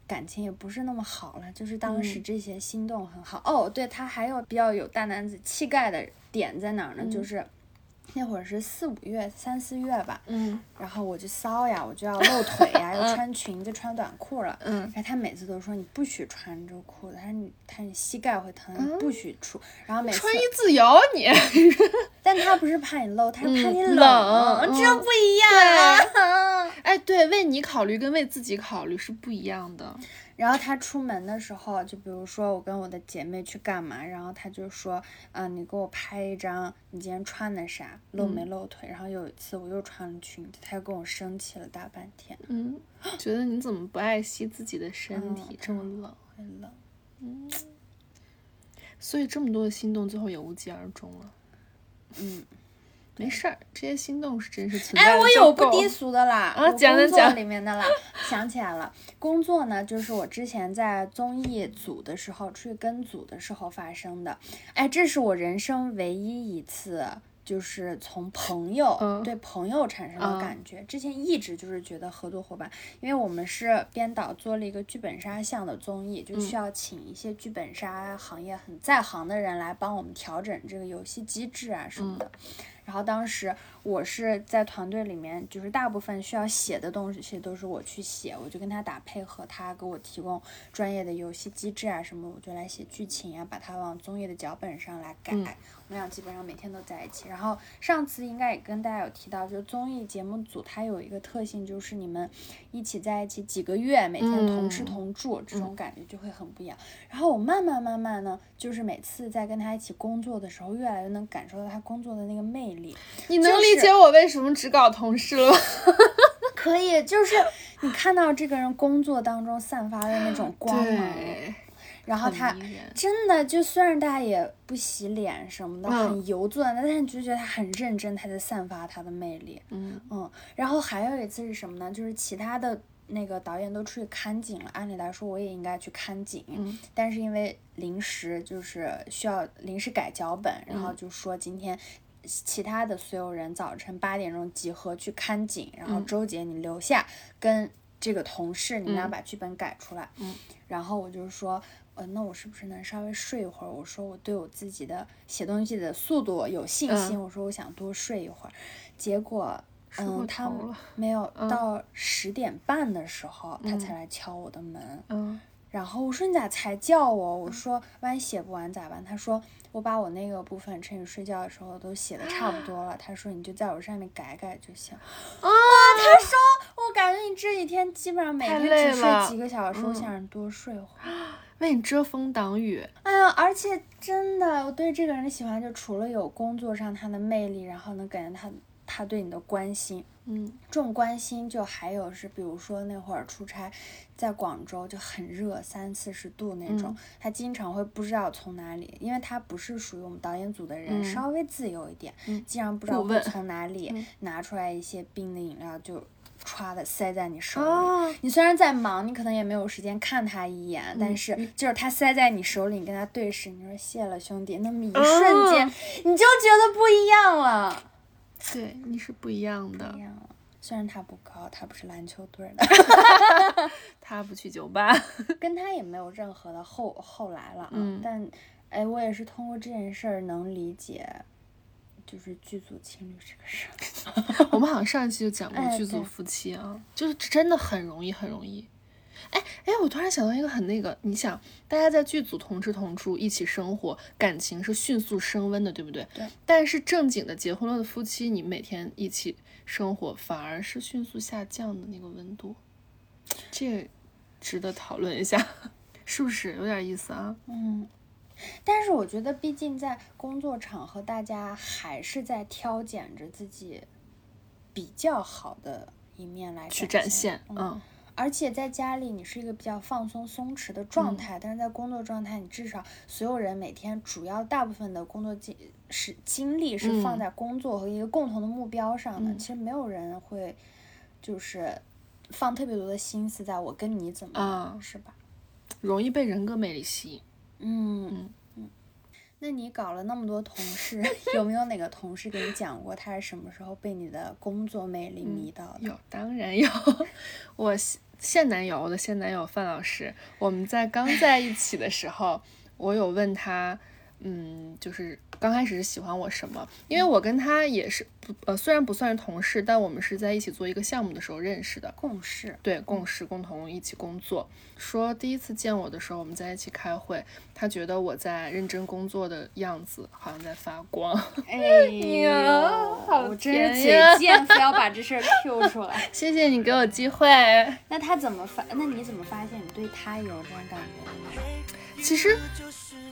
感情也不是那么好了，就是当时这些心动很好。哦，对他还有比较有大男子气概的点在哪儿呢？就是。那会儿是四五月、三四月吧，嗯，然后我就骚呀，我就要露腿呀，要穿裙子、穿短裤了，嗯，然后他每次都说你不许穿这个裤子，他说你他你膝盖会疼，不许出，然后每次穿衣自由你，但他不是怕你露，他是怕你冷，这。不一样啊，哎，对对，为你考虑跟为自己考虑是不一样的。然后他出门的时候，就比如说我跟我的姐妹去干嘛，然后他就说，嗯，你给我拍一张你今天穿的啥，露没露腿。然后有一次我又穿了裙子，他又跟我生气了大半天。嗯，觉得你怎么不爱惜自己的身体，这么冷，很冷。嗯，所以这么多的心动最后也无疾而终了。嗯。没事儿，这些心动是真实存在的。哎，我有不低俗的啦，啊，讲的讲里面的啦，想起来了，工作呢，就是我之前在综艺组的时候，出去跟组的时候发生的。哎，这是我人生唯一一次。就是从朋友对朋友产生的感觉，之前一直就是觉得合作伙伴，因为我们是编导做了一个剧本杀项的综艺，就需要请一些剧本杀行业很在行的人来帮我们调整这个游戏机制啊什么的。然后当时我是在团队里面，就是大部分需要写的东西，都是我去写，我就跟他打配合，他给我提供专业的游戏机制啊什么，我就来写剧情啊，把它往综艺的脚本上来改。我们俩基本上每天都在一起。然后上次应该也跟大家有提到，就是综艺节目组它有一个特性，就是你们一起在一起几个月，每天同吃同住，这种感觉就会很不一样。然后我慢慢慢慢呢，就是每次在跟他一起工作的时候，越来越能感受到他工作的那个魅力。你能理解我为什么只搞同事了？可以，就是你看到这个人工作当中散发的那种 光芒。然后他真的就虽然大家也不洗脸什么的，很油钻，但是你就觉得他很认真，他在散发他的魅力。嗯嗯。然后还有一次是什么呢？就是其他的那个导演都出去看景了，按理来说我也应该去看景，但是因为临时就是需要临时改脚本，然后就说今天其他的所有人早晨八点钟集合去看景，然后周姐你留下跟这个同事，你们俩把剧本改出来。嗯。然后我就说。呃，那我是不是能稍微睡一会儿？我说我对我自己的写东西的速度有信心。我说我想多睡一会儿。结果，嗯，他没有到十点半的时候，他才来敲我的门。嗯。然后我说你咋才叫我？我说万一写不完咋办？他说我把我那个部分趁你睡觉的时候都写的差不多了。他说你就在我上面改改就行。啊！他说我感觉你这几天基本上每天只睡几个小时，我想让你多睡会儿。为你遮风挡雨。哎呀，而且真的，我对这个人的喜欢，就除了有工作上他的魅力，然后能感觉他他对你的关心，嗯，这种关心就还有是，比如说那会儿出差，在广州就很热，三四十度那种，他经常会不知道从哪里，因为他不是属于我们导演组的人，稍微自由一点，经常不知道从哪里拿出来一些冰的饮料就。歘的塞在你手里，你虽然在忙，你可能也没有时间看他一眼，但是就是他塞在你手里，你跟他对视，你说谢了兄弟，那么一瞬间，你就觉得不一样了。对，你是不一样的。不一样了，虽然他不高，他不是篮球队的 他不去酒吧，跟他也没有任何的后后来了啊。但，哎，我也是通过这件事儿能理解。就是剧组情侣这个事儿，我们好像上一期就讲过剧组夫妻啊，就是真的很容易，很容易。哎哎，我突然想到一个很那个，你想，大家在剧组同吃同住，一起生活，感情是迅速升温的，对不对？对。但是正经的结婚了的夫妻，你每天一起生活，反而是迅速下降的那个温度，这值得讨论一下，是不是有点意思啊？嗯。但是我觉得，毕竟在工作场合，大家还是在挑拣着自己比较好的一面来去展现。嗯，而且在家里，你是一个比较放松、松弛的状态，但是在工作状态，你至少所有人每天主要大部分的工作精是精力是放在工作和一个共同的目标上的。其实没有人会就是放特别多的心思在我跟你怎么，是吧？容易被人格魅力吸引。嗯嗯，那你搞了那么多同事，有没有哪个同事给你讲过他是什么时候被你的工作魅力迷到的？有，当然有。我现男友，我的现男友范老师，我们在刚在一起的时候，我有问他，嗯，就是刚开始是喜欢我什么？因为我跟他也是不呃，虽然不算是同事，但我们是在一起做一个项目的时候认识的。共事，对，共事，共同一起工作。说第一次见我的时候，我们在一起开会，他觉得我在认真工作的样子好像在发光。哎 呀，我真是嘴贱，非要把这事儿 Q 出来。谢谢你给我机会。那他怎么发？那你怎么发现你对他有这种感觉的呢？其实。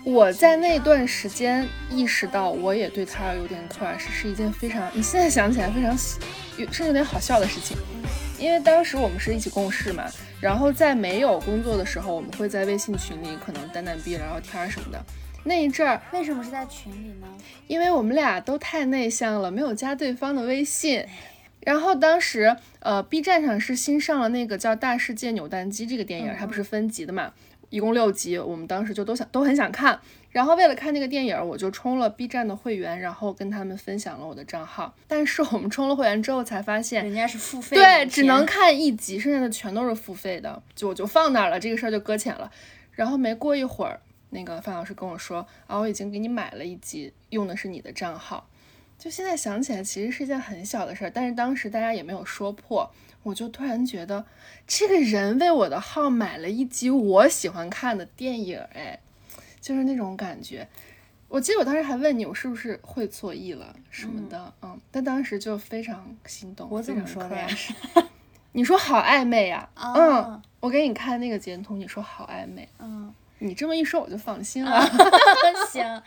我在那段时间意识到，我也对他有点 crush，是一件非常你 现在想起来非常有甚至有点好笑的事情。因为当时我们是一起共事嘛，然后在没有工作的时候，我们会在微信群里可能单单逼聊聊天什么的。那一阵儿为什么是在群里呢？因为我们俩都太内向了，没有加对方的微信。然后当时呃，B 站上是新上了那个叫《大世界扭蛋机》这个电影，它不是分级的嘛？一共六集，我们当时就都想都很想看，然后为了看那个电影，我就充了 B 站的会员，然后跟他们分享了我的账号。但是我们充了会员之后才发现，人家是付费，对，只能看一集，剩下的全都是付费的，就我就放那儿了，这个事儿就搁浅了。然后没过一会儿，那个范老师跟我说，啊，我已经给你买了一集，用的是你的账号。就现在想起来，其实是一件很小的事儿，但是当时大家也没有说破。我就突然觉得，这个人为我的号买了一集我喜欢看的电影，哎，就是那种感觉。我记得我当时还问你，我是不是会错意了什么的，嗯，但当时就非常心动。我怎么说的呀？你说好暧昧呀？嗯，我给你看那个截图，你说好暧昧。嗯，你这么一说，我就放心了。行。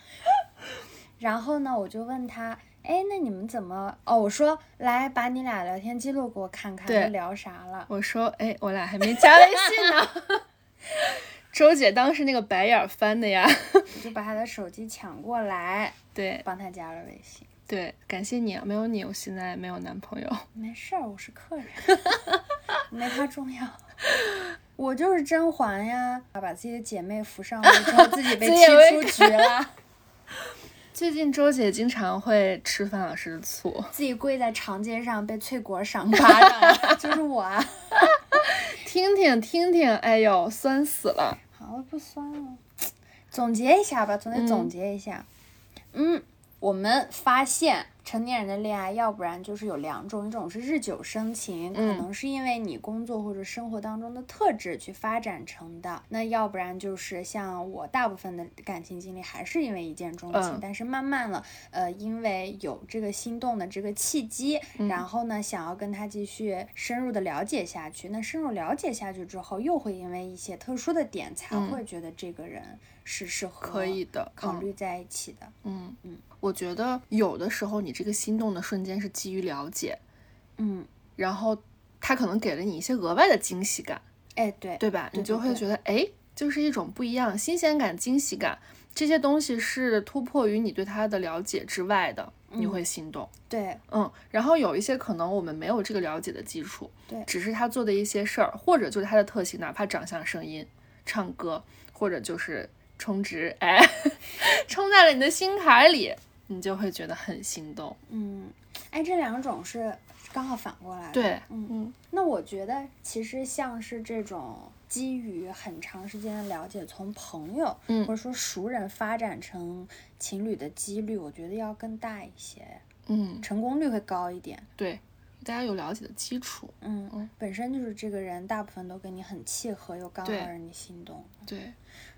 然后呢，我就问他。哎，那你们怎么？哦，我说来把你俩聊天记录给我看看，都聊啥了？我说，哎，我俩还没加微信呢。周姐当时那个白眼翻的呀，我就把她的手机抢过来，对，帮她加了微信。对，感谢你啊，没有你，我现在没有男朋友。没事儿，我是客人，没他重要。我就是甄嬛呀，把自己的姐妹扶上位之后，自己被踢出局了。最近周姐经常会吃范老师的醋，自己跪在长街上被翠果赏巴掌，就是我啊！听听听听，哎呦，酸死了！好了，不酸了。总结一下吧，总得总结一下。嗯，我们发现。成年人的恋爱，要不然就是有两种，一种是日久生情，可能是因为你工作或者生活当中的特质去发展成的；那要不然就是像我大部分的感情经历，还是因为一见钟情，但是慢慢了，呃，因为有这个心动的这个契机，然后呢，想要跟他继续深入的了解下去。那深入了解下去之后，又会因为一些特殊的点，才会觉得这个人是适合可以的考虑在一起的。嗯嗯。我觉得有的时候你这个心动的瞬间是基于了解，嗯，然后他可能给了你一些额外的惊喜感，哎，对，对吧？你就会觉得，哎，就是一种不一样新鲜感、惊喜感，这些东西是突破于你对他的了解之外的，你会心动。对，嗯，然后有一些可能我们没有这个了解的基础，对，只是他做的一些事儿，或者就是他的特性，哪怕长相、声音、唱歌，或者就是充值，哎，充在了你的心坎里。你就会觉得很心动，嗯，哎，这两种是刚好反过来的，对，嗯嗯。那我觉得其实像是这种基于很长时间的了解，从朋友嗯或者说熟人发展成情侣的几率，我觉得要更大一些，嗯，成功率会高一点。对，大家有了解的基础，嗯嗯，本身就是这个人大部分都跟你很契合，又刚好让你心动，对。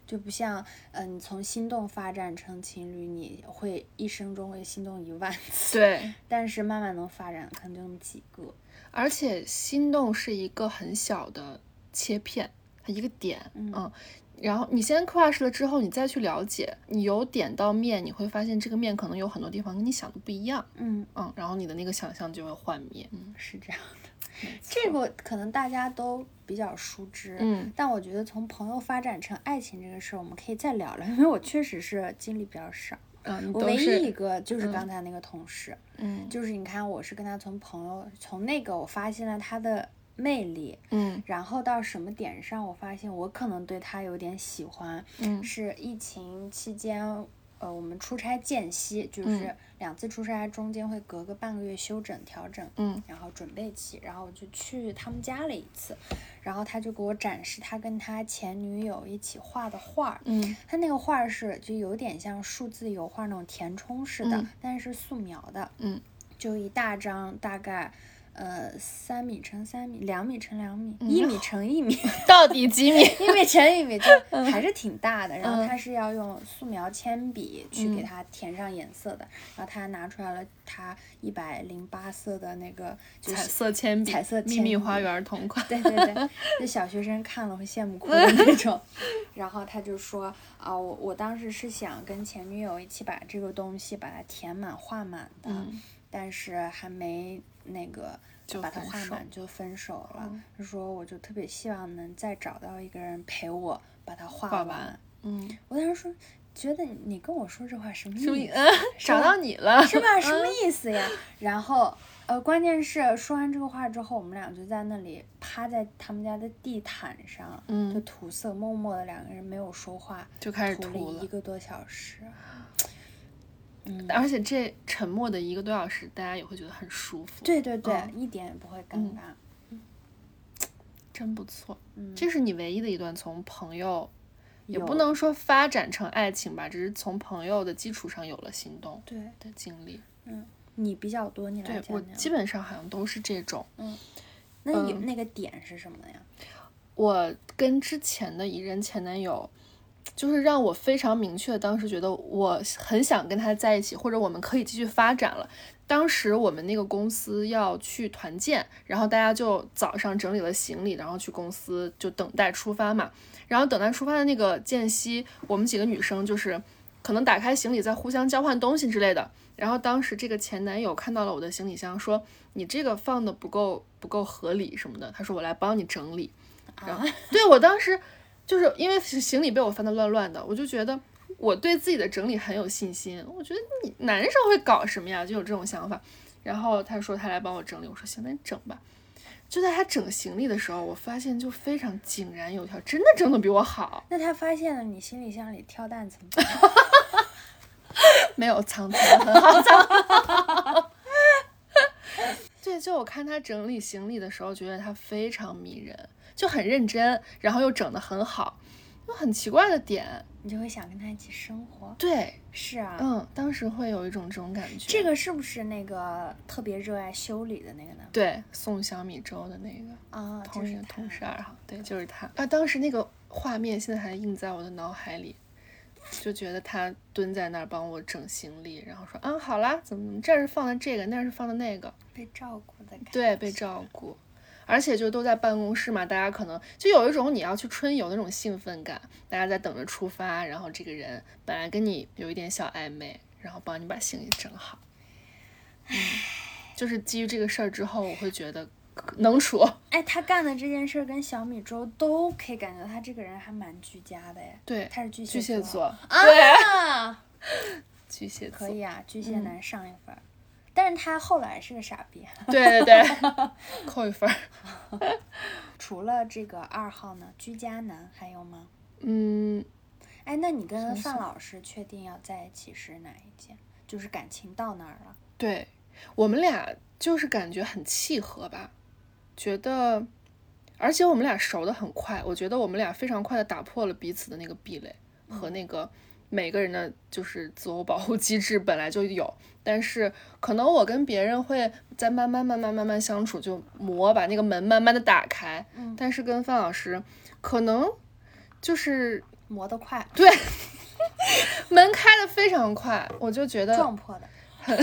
就不像，嗯，你从心动发展成情侣，你会一生中会心动一万次。对。但是慢慢能发展，可能就那么几个。而且心动是一个很小的切片，一个点，嗯。然后你先 crush 了之后，你再去了解，你由点到面，你会发现这个面可能有很多地方跟你想的不一样。嗯嗯。然后你的那个想象就会幻灭。嗯，是这样的。这个可能大家都比较熟知，嗯，但我觉得从朋友发展成爱情这个事儿，我们可以再聊聊，因为我确实是经历比较少，嗯，我唯一一个就是刚才那个同事，嗯，就是你看我是跟他从朋友，从那个我发现了他的魅力，嗯，然后到什么点上，我发现我可能对他有点喜欢，嗯，是疫情期间。呃，我们出差间隙，就是两次出差中间会隔个半个月休整调整，嗯，然后准备期，然后我就去他们家了一次，然后他就给我展示他跟他前女友一起画的画，嗯，他那个画是就有点像数字油画那种填充式的，但是素描的，嗯，就一大张大概。呃，三米乘三米，两米乘两米，一米乘一米，到底几米？一米乘一米，就还是挺大的。然后他是要用素描铅笔去给它填上颜色的。然后他拿出来了他一百零八色的那个彩色铅笔，彩色秘密花园同款。对对对，那小学生看了会羡慕哭的那种。然后他就说啊，我我当时是想跟前女友一起把这个东西把它填满画满的，但是还没。那个就把它画满就分手了。他说，我就特别希望能再找到一个人陪我把它画完。嗯，我当时说，觉得你跟我说这话什么意思？找到你了是吧？什么意思呀？然后，呃，关键是说完这个话之后，我们俩就在那里趴在他们家的地毯上，嗯就涂色，默默的两个人没有说话，就开始涂了一个多小时。嗯，而且这沉默的一个多小时，大家也会觉得很舒服。对对对，一点也不会尴尬。嗯，真不错。嗯，这是你唯一的一段从朋友，也不能说发展成爱情吧，只是从朋友的基础上有了心动。对的经历。嗯，你比较多，你来讲讲。我基本上好像都是这种。嗯，那你那个点是什么呀？我跟之前的一任前男友。就是让我非常明确，当时觉得我很想跟他在一起，或者我们可以继续发展了。当时我们那个公司要去团建，然后大家就早上整理了行李，然后去公司就等待出发嘛。然后等待出发的那个间隙，我们几个女生就是可能打开行李，在互相交换东西之类的。然后当时这个前男友看到了我的行李箱，说你这个放的不够不够合理什么的，他说我来帮你整理。然后对我当时。就是因为行李被我翻得乱乱的，我就觉得我对自己的整理很有信心。我觉得你男生会搞什么呀？就有这种想法。然后他说他来帮我整理，我说行，那你整吧。就在他整行李的时候，我发现就非常井然有条，真的整的比我好。那他发现了你行李箱里跳蛋怎么办？没有藏的很好藏。对，就我看他整理行李的时候，觉得他非常迷人。就很认真，然后又整得很好，有很奇怪的点，你就会想跟他一起生活。对，是啊，嗯，当时会有一种这种感觉。这个是不是那个特别热爱修理的那个呢？对，送小米粥的那个啊，同事同事二号，对，就是他。啊，当时那个画面现在还印在我的脑海里，就觉得他蹲在那儿帮我整行李，然后说，嗯，好啦，怎么怎么，这是放的这个，那是放的那个，被照顾的感觉。对，被照顾。而且就都在办公室嘛，大家可能就有一种你要去春游那种兴奋感，大家在等着出发，然后这个人本来跟你有一点小暧昧，然后帮你把行李整好。嗯，就是基于这个事儿之后，我会觉得能处。哎，他干的这件事儿跟小米粥都可以感觉他这个人还蛮居家的哎。对，他是巨蟹座。对，巨蟹座可以啊，巨蟹男上一分。但是他后来是个傻逼。对 对对，扣一分。除了这个二号呢，居家男还有吗？嗯，哎，那你跟范老师确定要在一起是哪一件？就是感情到那儿了。对我们俩就是感觉很契合吧，觉得，而且我们俩熟的很快，我觉得我们俩非常快的打破了彼此的那个壁垒和那个。每个人的就是自我保护机制本来就有，但是可能我跟别人会在慢慢慢慢慢慢相处，就磨把那个门慢慢的打开。嗯，但是跟范老师可能就是磨得快，对，门开的非常快，我就觉得撞破的，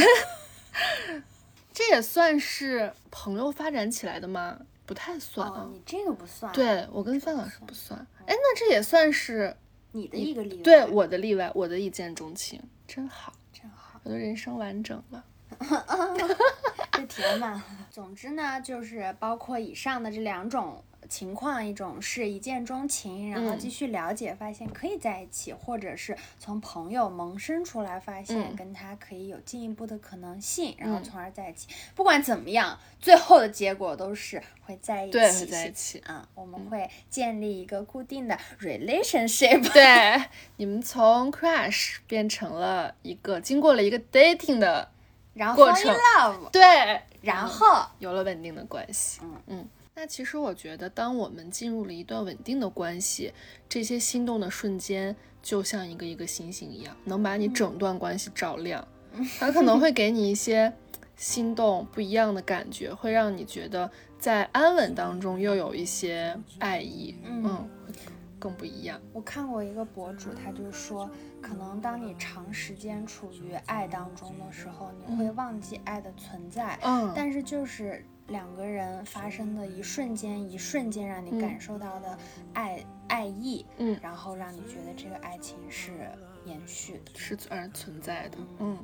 这也算是朋友发展起来的吗？不太算啊，你这个不算，对我跟范老师不算。哎，那这也算是。你的一个例外，对我的例外，我的一见钟情，真好，真好，我的人生完整了 这填满了。总之呢，就是包括以上的这两种情况，一种是一见钟情，然后嗯。继续了解，发现可以在一起，或者是从朋友萌生出来，发现嗯。跟他可以有进一步的可能性，然后嗯。从而在一起。不管怎么样，最后的结果都是会在一起。在一起。啊、我们会建立一个固定的 relationship。对，你们从 crush 变成了一个经过了一个 dating 的，然后 love，对，然后有了稳定的关系。嗯。嗯，那其实我觉得，当我们进入了一段稳定的关系，这些心动的瞬间就像一个一个星星一样，能把你整段关系照亮。它可能 会给你一些心动不一样的感觉，会让你觉得在安稳当中又有一些爱意，嗯嗯，会更不一样。我看过一个博主，他就说，可能当你长时间处于爱当中的时候，你会忘记爱的存在，嗯，但是就是两个人发生的一瞬间，一瞬间让你嗯感受到的爱、爱意，嗯然后让你觉得这个爱情是延续的。是而存在的，嗯。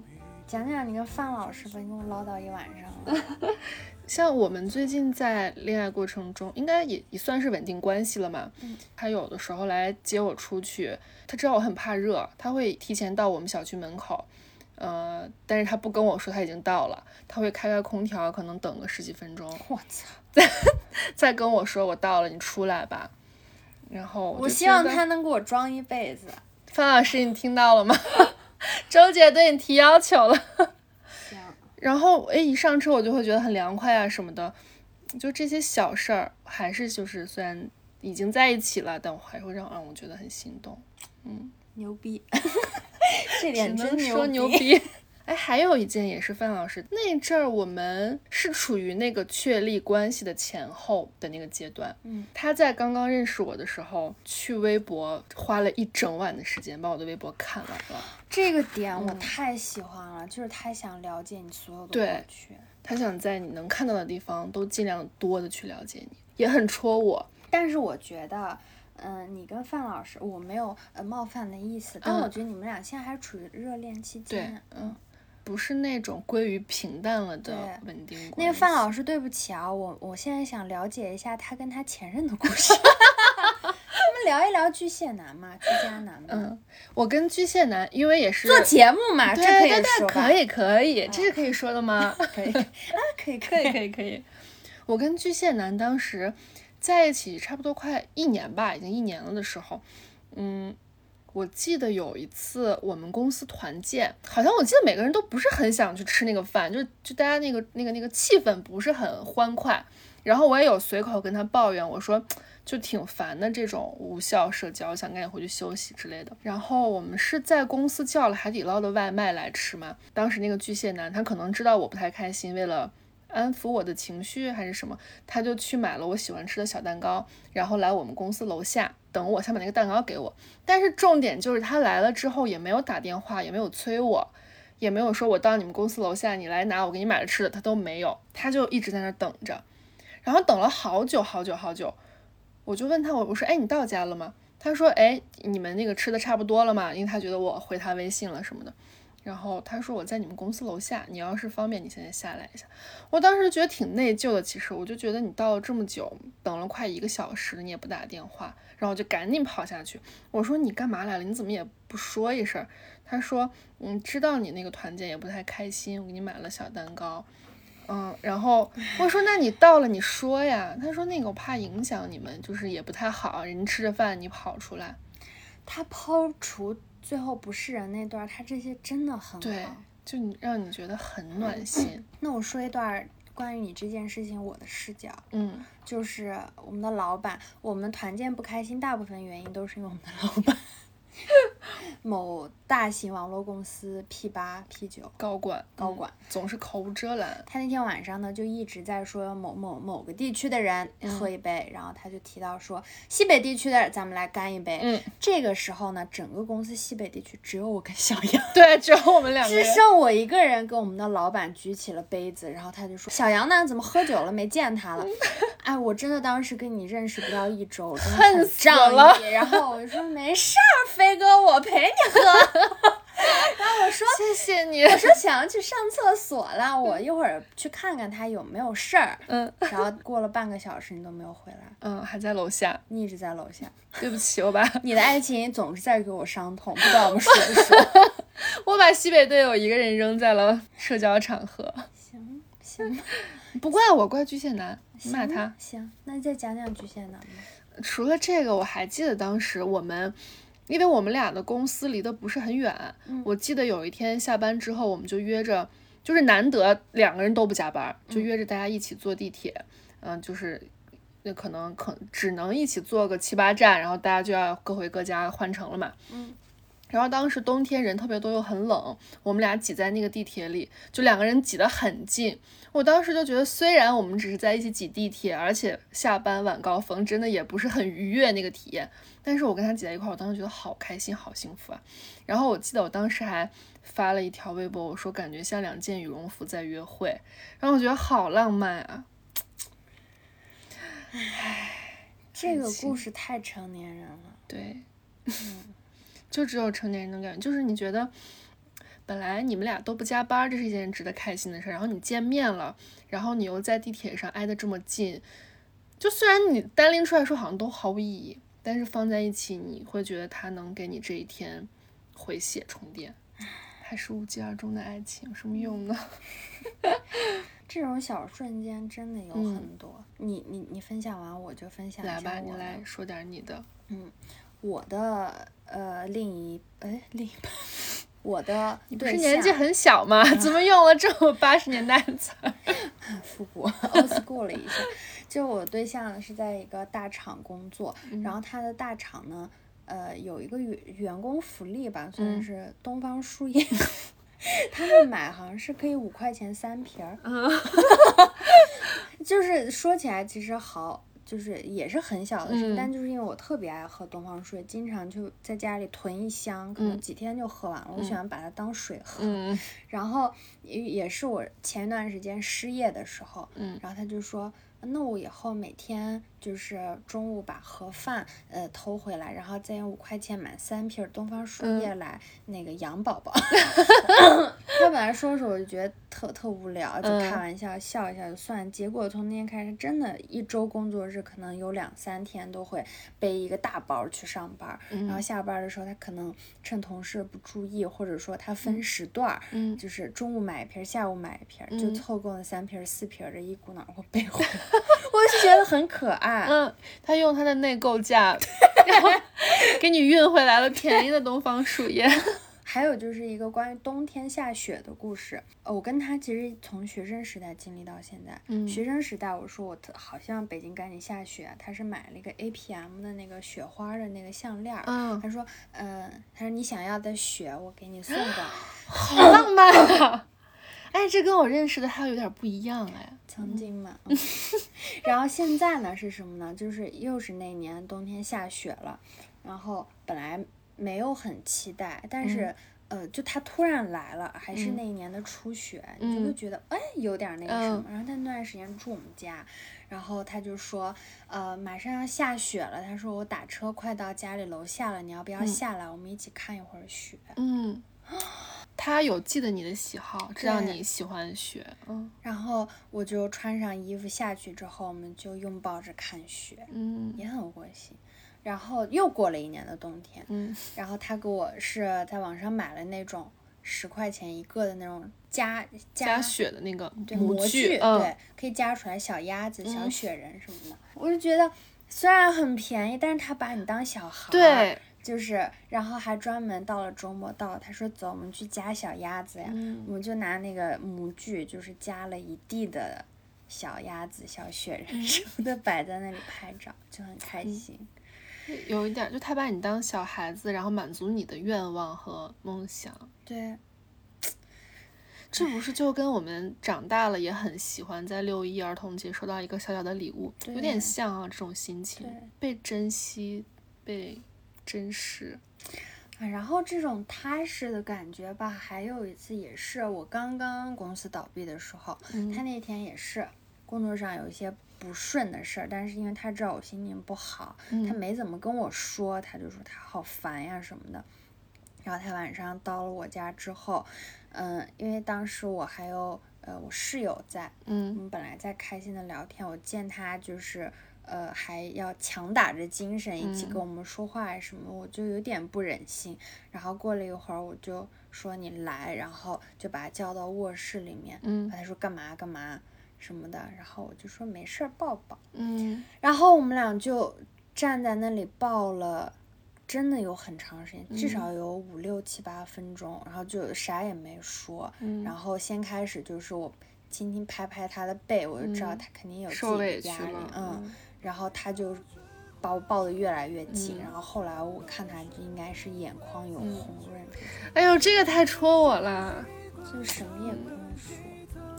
讲讲你跟范老师吧，你跟我唠叨一晚上了。像我们最近在恋爱过程中，应该也也算是稳定关系了嘛。嗯他有的时候来接我出去，他知道我很怕热，他会提前到我们小区门口，呃，但是他不跟我说他已经到了，他会开开空调，可能等个十几分钟，我操！再 再跟我说我到了，你出来吧。然后我希望他能给我装一辈子。范老师，你听到了吗？周姐对你提要求了。行，然后哎，一上车我就会觉得很凉快啊什么的，就这些小事儿，还是就是虽然已经在一起了，但我还会让让我觉得很心动。嗯牛逼！这点真牛逼。逼。哎，还有一件也是范老师那阵儿，我们是处于那个确立关系的前后的那个阶段。嗯，他在刚刚认识我的时候，去微博花了一整晚的时间把我的微博看完了。这个点我嗯太喜欢了，就是他想了解你所有的对过去。他想在你能看到的地方都尽量多的去了解你，也很戳我。但是我觉得，嗯、你跟范老师，我没有呃冒犯的意思，但嗯我觉得你们俩现在还处于热恋期对间。，嗯，不是那种归于平淡了的对稳定。那个范老师，对不起啊，我我现在想了解一下他跟他前任的故事。我们聊一聊巨蟹男嘛，居家男嘛，嗯，我跟巨蟹男，因为也是做节目嘛，这可以说可以可以，这是可以说的吗？可以啊，可以可以。可以可以。我跟巨蟹男当时在一起差不多快一年吧，已经一年了的时候，嗯，我记得有一次我们公司团建，好像我记得每个人都不是很想去吃那个饭，就就大家那个那个那个气氛不是很欢快。然后我也有随口跟他抱怨，我说就挺烦的这种无效社交，想赶紧回去休息之类的。然后我们是在公司叫了海底捞的外卖来吃嘛。当时那个巨蟹男他可能知道我不太开心，为了安抚我的情绪还是什么，他就去买了我喜欢吃的小蛋糕，然后来我们公司楼下等我，想把那个蛋糕给我。但是重点就是他来了之后也没有打电话，也没有催我，也没有说我到你们公司楼下你来拿，我给你买了吃的，他都没有，他就一直在那等着，然后等了好久好久好久，我就问他我我说哎你到家了吗？他说哎你们那个吃的差不多了吗？因为他觉得我回他微信了什么的。然后他说我在你们公司楼下，你要是方便，你现在下来一下。我当时觉得挺内疚的，其实我就觉得你到了这么久，等了快一个小时，你也不打电话，然后我就赶紧跑下去。我说你干嘛来了？你怎么也不说一声？他说嗯，知道你那个团建也不太开心，我给你买了小蛋糕。嗯，然后我说那你到了你说呀。他说那个我怕影响你们，就是也不太好，人吃着饭你跑出来。他抛除最后不是人那段，他这些真的很对好。，就你让你觉得很暖心。那我说一段关于你这件事情我的视角，嗯就是我们的老板，我们团建不开心，大部分原因都是因为我们的老板，某大型网络公司 P 八 P 九高管，高管，总是口无遮拦。他那天晚上呢就一直在说某某某个地区的人嗯喝一杯，然后他就提到说西北地区的咱们来干一杯。嗯，这个时候呢，整个公司西北地区只有我跟小杨。对，只有我们两个只。剩我一个人跟我们的老板举起了杯子，然后他就说：“小杨呢？怎么喝酒了？没见他了。” 哎，我真的当时跟你认识不到一周，真的很恨死仗了义。然后我就说：“没事儿，飞哥，我陪你喝。”然后我说谢谢你，我说想要去上厕所了，我一会儿去看看他有没有事儿。嗯，然后过了半个小时，你都没有回来，嗯，还在楼下，你一直在楼下。对不起，我把 你的爱情总是在给我伤痛，不知道我们说不说。我把西北队友一个人扔在了社交场合。行行，不怪我，怪巨蟹男，骂他。行，那你再讲讲巨蟹男吧。除了这个，我还记得当时我们，因为我们俩的公司离得不是很远，我记得有一天下班之后，我们就约着，就是难得两个人都不加班，就约着大家一起坐地铁，嗯，就是那可能可只能一起坐个七八站，然后大家就要各回各家换乘了嘛，嗯。然后当时冬天人特别多又很冷，我们俩挤在那个地铁里，就两个人挤得很近。我当时就觉得，虽然我们只是在一起挤地铁，而且下班晚高峰真的也不是很愉悦那个体验，但是我跟他挤在一块，我当时觉得好开心，好幸福啊。然后我记得我当时还发了一条微博，我说感觉像两件羽绒服在约会，然后我觉得好浪漫啊。唉，这个故事太成年人了。对，嗯。就只有成年人能感觉，就是你觉得本来你们俩都不加班，这是一件值得开心的事。然后你见面了，然后你又在地铁上挨得这么近，就虽然你单拎出来说好像都毫无意义，但是放在一起，你会觉得它能给你这一天回血充电。还是无疾而终的爱情有什么用呢？这种小瞬间真的有很多。你你你分享完我就分享来吧，你来说点你的。嗯。我的呃另一哎另一半，我的你不是年纪很小吗？怎么用了这么八十年代的词？复古 old school 了一下。就我对象是在一个大厂工作，然后他的大厂呢，呃有一个员员工福利吧，算是东方树叶，他们买好像是可以五块钱三瓶儿。就是说起来其实好。就是也是很小的事，但就是因为我特别爱喝东方水，经常就在家里囤一箱，可能几天就喝完了。我喜欢把它当水喝。然后也也是我前一段时间失业的时候，然后他就说。那我以后每天就是中午把盒饭呃偷回来，然后再用五块钱买三瓶东方树叶来那个养宝宝。他本来说说我就觉得特特无聊，就开玩笑笑一下就算。结果从那天开始，真的一周工作日可能有两三天都会背一个大包去上班，然后下班的时候他可能趁同事不注意，或者说他分时段，就是中午买一瓶，下午买一瓶，就凑够了三瓶四瓶的一股脑给我背回来。我是觉得很可爱。嗯，他用他的内购价，然后给你运回来了便宜的东方树叶。还有就是一个关于冬天下雪的故事。我跟他其实从学生时代经历到现在。嗯。学生时代，我说我特好像北京赶紧下雪，他是买了一个 A P M 的那个雪花的那个项链。嗯。他说，嗯，他说你想要的雪，我给你送过来。好浪漫啊！哎，这跟我认识的还有点不一样哎。曾经嘛，然后现在呢是什么呢？就是又是那年冬天下雪了，然后本来没有很期待，但是呃，就他突然来了，还是那一年的初雪，你就会觉得哎有点那个什么。然后他那段时间住我们家，然后他就说呃马上要下雪了，他说我打车快到家里楼下了，你要不要下来，我们一起看一会儿雪？嗯。他有记得你的喜好，知道你喜欢雪，嗯，然后我就穿上衣服下去之后，我们就拥抱着看雪，嗯，也很温馨。然后又过了一年的冬天，嗯，然后他给我是在网上买了那种十块钱一个的那种加加雪的那个模具，对，可以加出来小鸭子、小雪人什么的。我就觉得虽然很便宜，但是他把你当小孩，对。就是，然后还专门到了周末到，他说走，我们去夹小鸭子呀。我们就拿那个模具，就是夹了一地的小鸭子、小雪人什么的摆在那里拍照，就很开心。有一点，就他把你当小孩子，然后满足你的愿望和梦想。对，这不是就跟我们长大了也很喜欢在六一儿童节收到一个小小的礼物，有点像啊，这种心情，被珍惜，被。真实，啊，然后这种踏实的感觉吧，还有一次也是我刚刚公司倒闭的时候，他那天也是工作上有一些不顺的事儿，但是因为他知道我心情不好，他没怎么跟我说，他就说他好烦呀什么的。然后他晚上到了我家之后，嗯，因为当时我还有呃我室友在，嗯，我们本来在开心的聊天，我见他就是呃还要强打着精神一起跟我们说话什么，我就有点不忍心。然后过了一会儿，我就说你来，然后就把他叫到卧室里面，嗯，他说干嘛干嘛什么的，然后我就说没事儿抱抱，嗯，然后我们俩就站在那里抱了。真的有很长时间，至少有五六七八分钟，然后就啥也没说。然后先开始就是我轻轻拍拍他的背，我就知道他肯定有自己的压力。嗯，然后他就把我抱得越来越紧。然后后来我看他就应该是眼眶有红润。哎呦，这个太戳我了！就什么也不用说，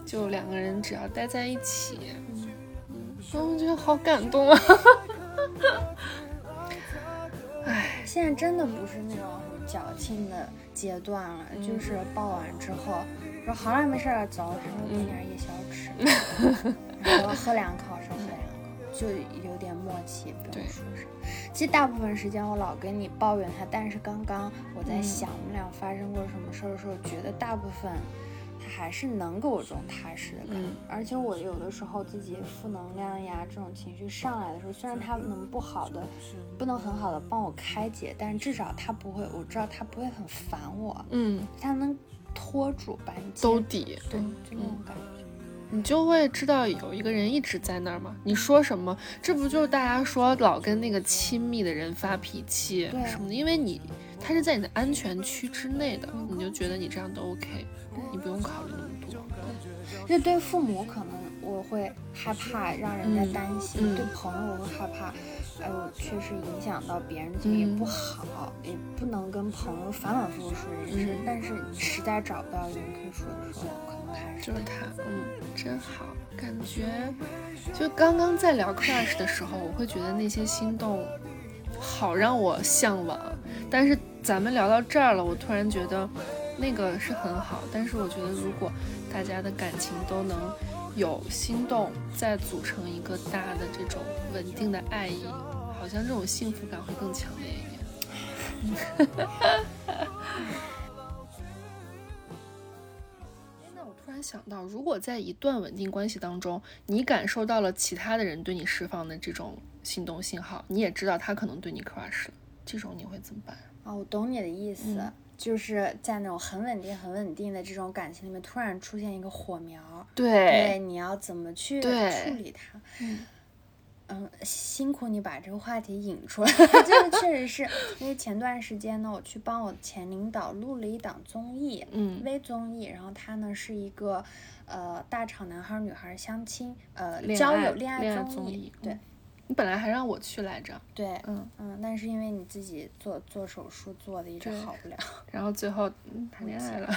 就两个人只要待在一起，嗯，我觉得好感动啊。唉，现在真的不是那种矫情的阶段了，就是抱完之后说好了没事了，走，然后点点夜宵吃，然后喝两口，就有点默契，不用说什么。其实大部分时间我老跟你抱怨他，但是刚刚我在想我们俩发生过什么事儿的时候，觉得大部分他。还是能给我这种踏实的感觉，而且我有的时候自己负能量呀，这种情绪上来的时候，虽然他能不好的，不能很好的帮我开解，但至少他不会，我知道他不会很烦我，嗯，他能拖住把你兜底，对，就那种感觉，你就会知道有一个人一直在那儿嘛。你说什么，这不就是大家说老跟那个亲密的人发脾气什么的，因为你他是在你的安全区之内的，你就觉得你这样都 OK。你不用考虑那么多，这对父母可能我会害怕让人家担心，对朋友我会害怕，哎，我确实影响到别人，也不好，也不能跟朋友反反复复说这件事。但是你实在找不到人可以说的时候，可能还是就是他，嗯，真好，感觉就刚刚在聊 crush 的时候，我会觉得那些心动好让我向往，但是咱们聊到这儿了，我突然觉得。那个是很好，但是我觉得如果大家的感情都能有心动，再组成一个大的这种稳定的爱意，好像这种幸福感会更强烈一点。然想到，如果在一段稳定关系当中，你感受到了其他的人对你释放的这种心动信号，你也知道他可能对你 crush 了，这种你会怎么办？啊，我懂你的意思。就是在那种很稳定、很稳定的这种感情里面，突然出现一个火苗，对，你要怎么去处理它？嗯，嗯，辛苦你把这个话题引出来，这 个确实是因为前段时间呢，我去帮我前领导录了一档综艺，嗯，微综艺，然后他呢是一个呃大厂男孩女孩相亲，呃交友恋爱综艺，对。你本来还让我去来着，对，嗯嗯，但是因为你自己做做手术做的一直好不了，然后最后谈恋爱了，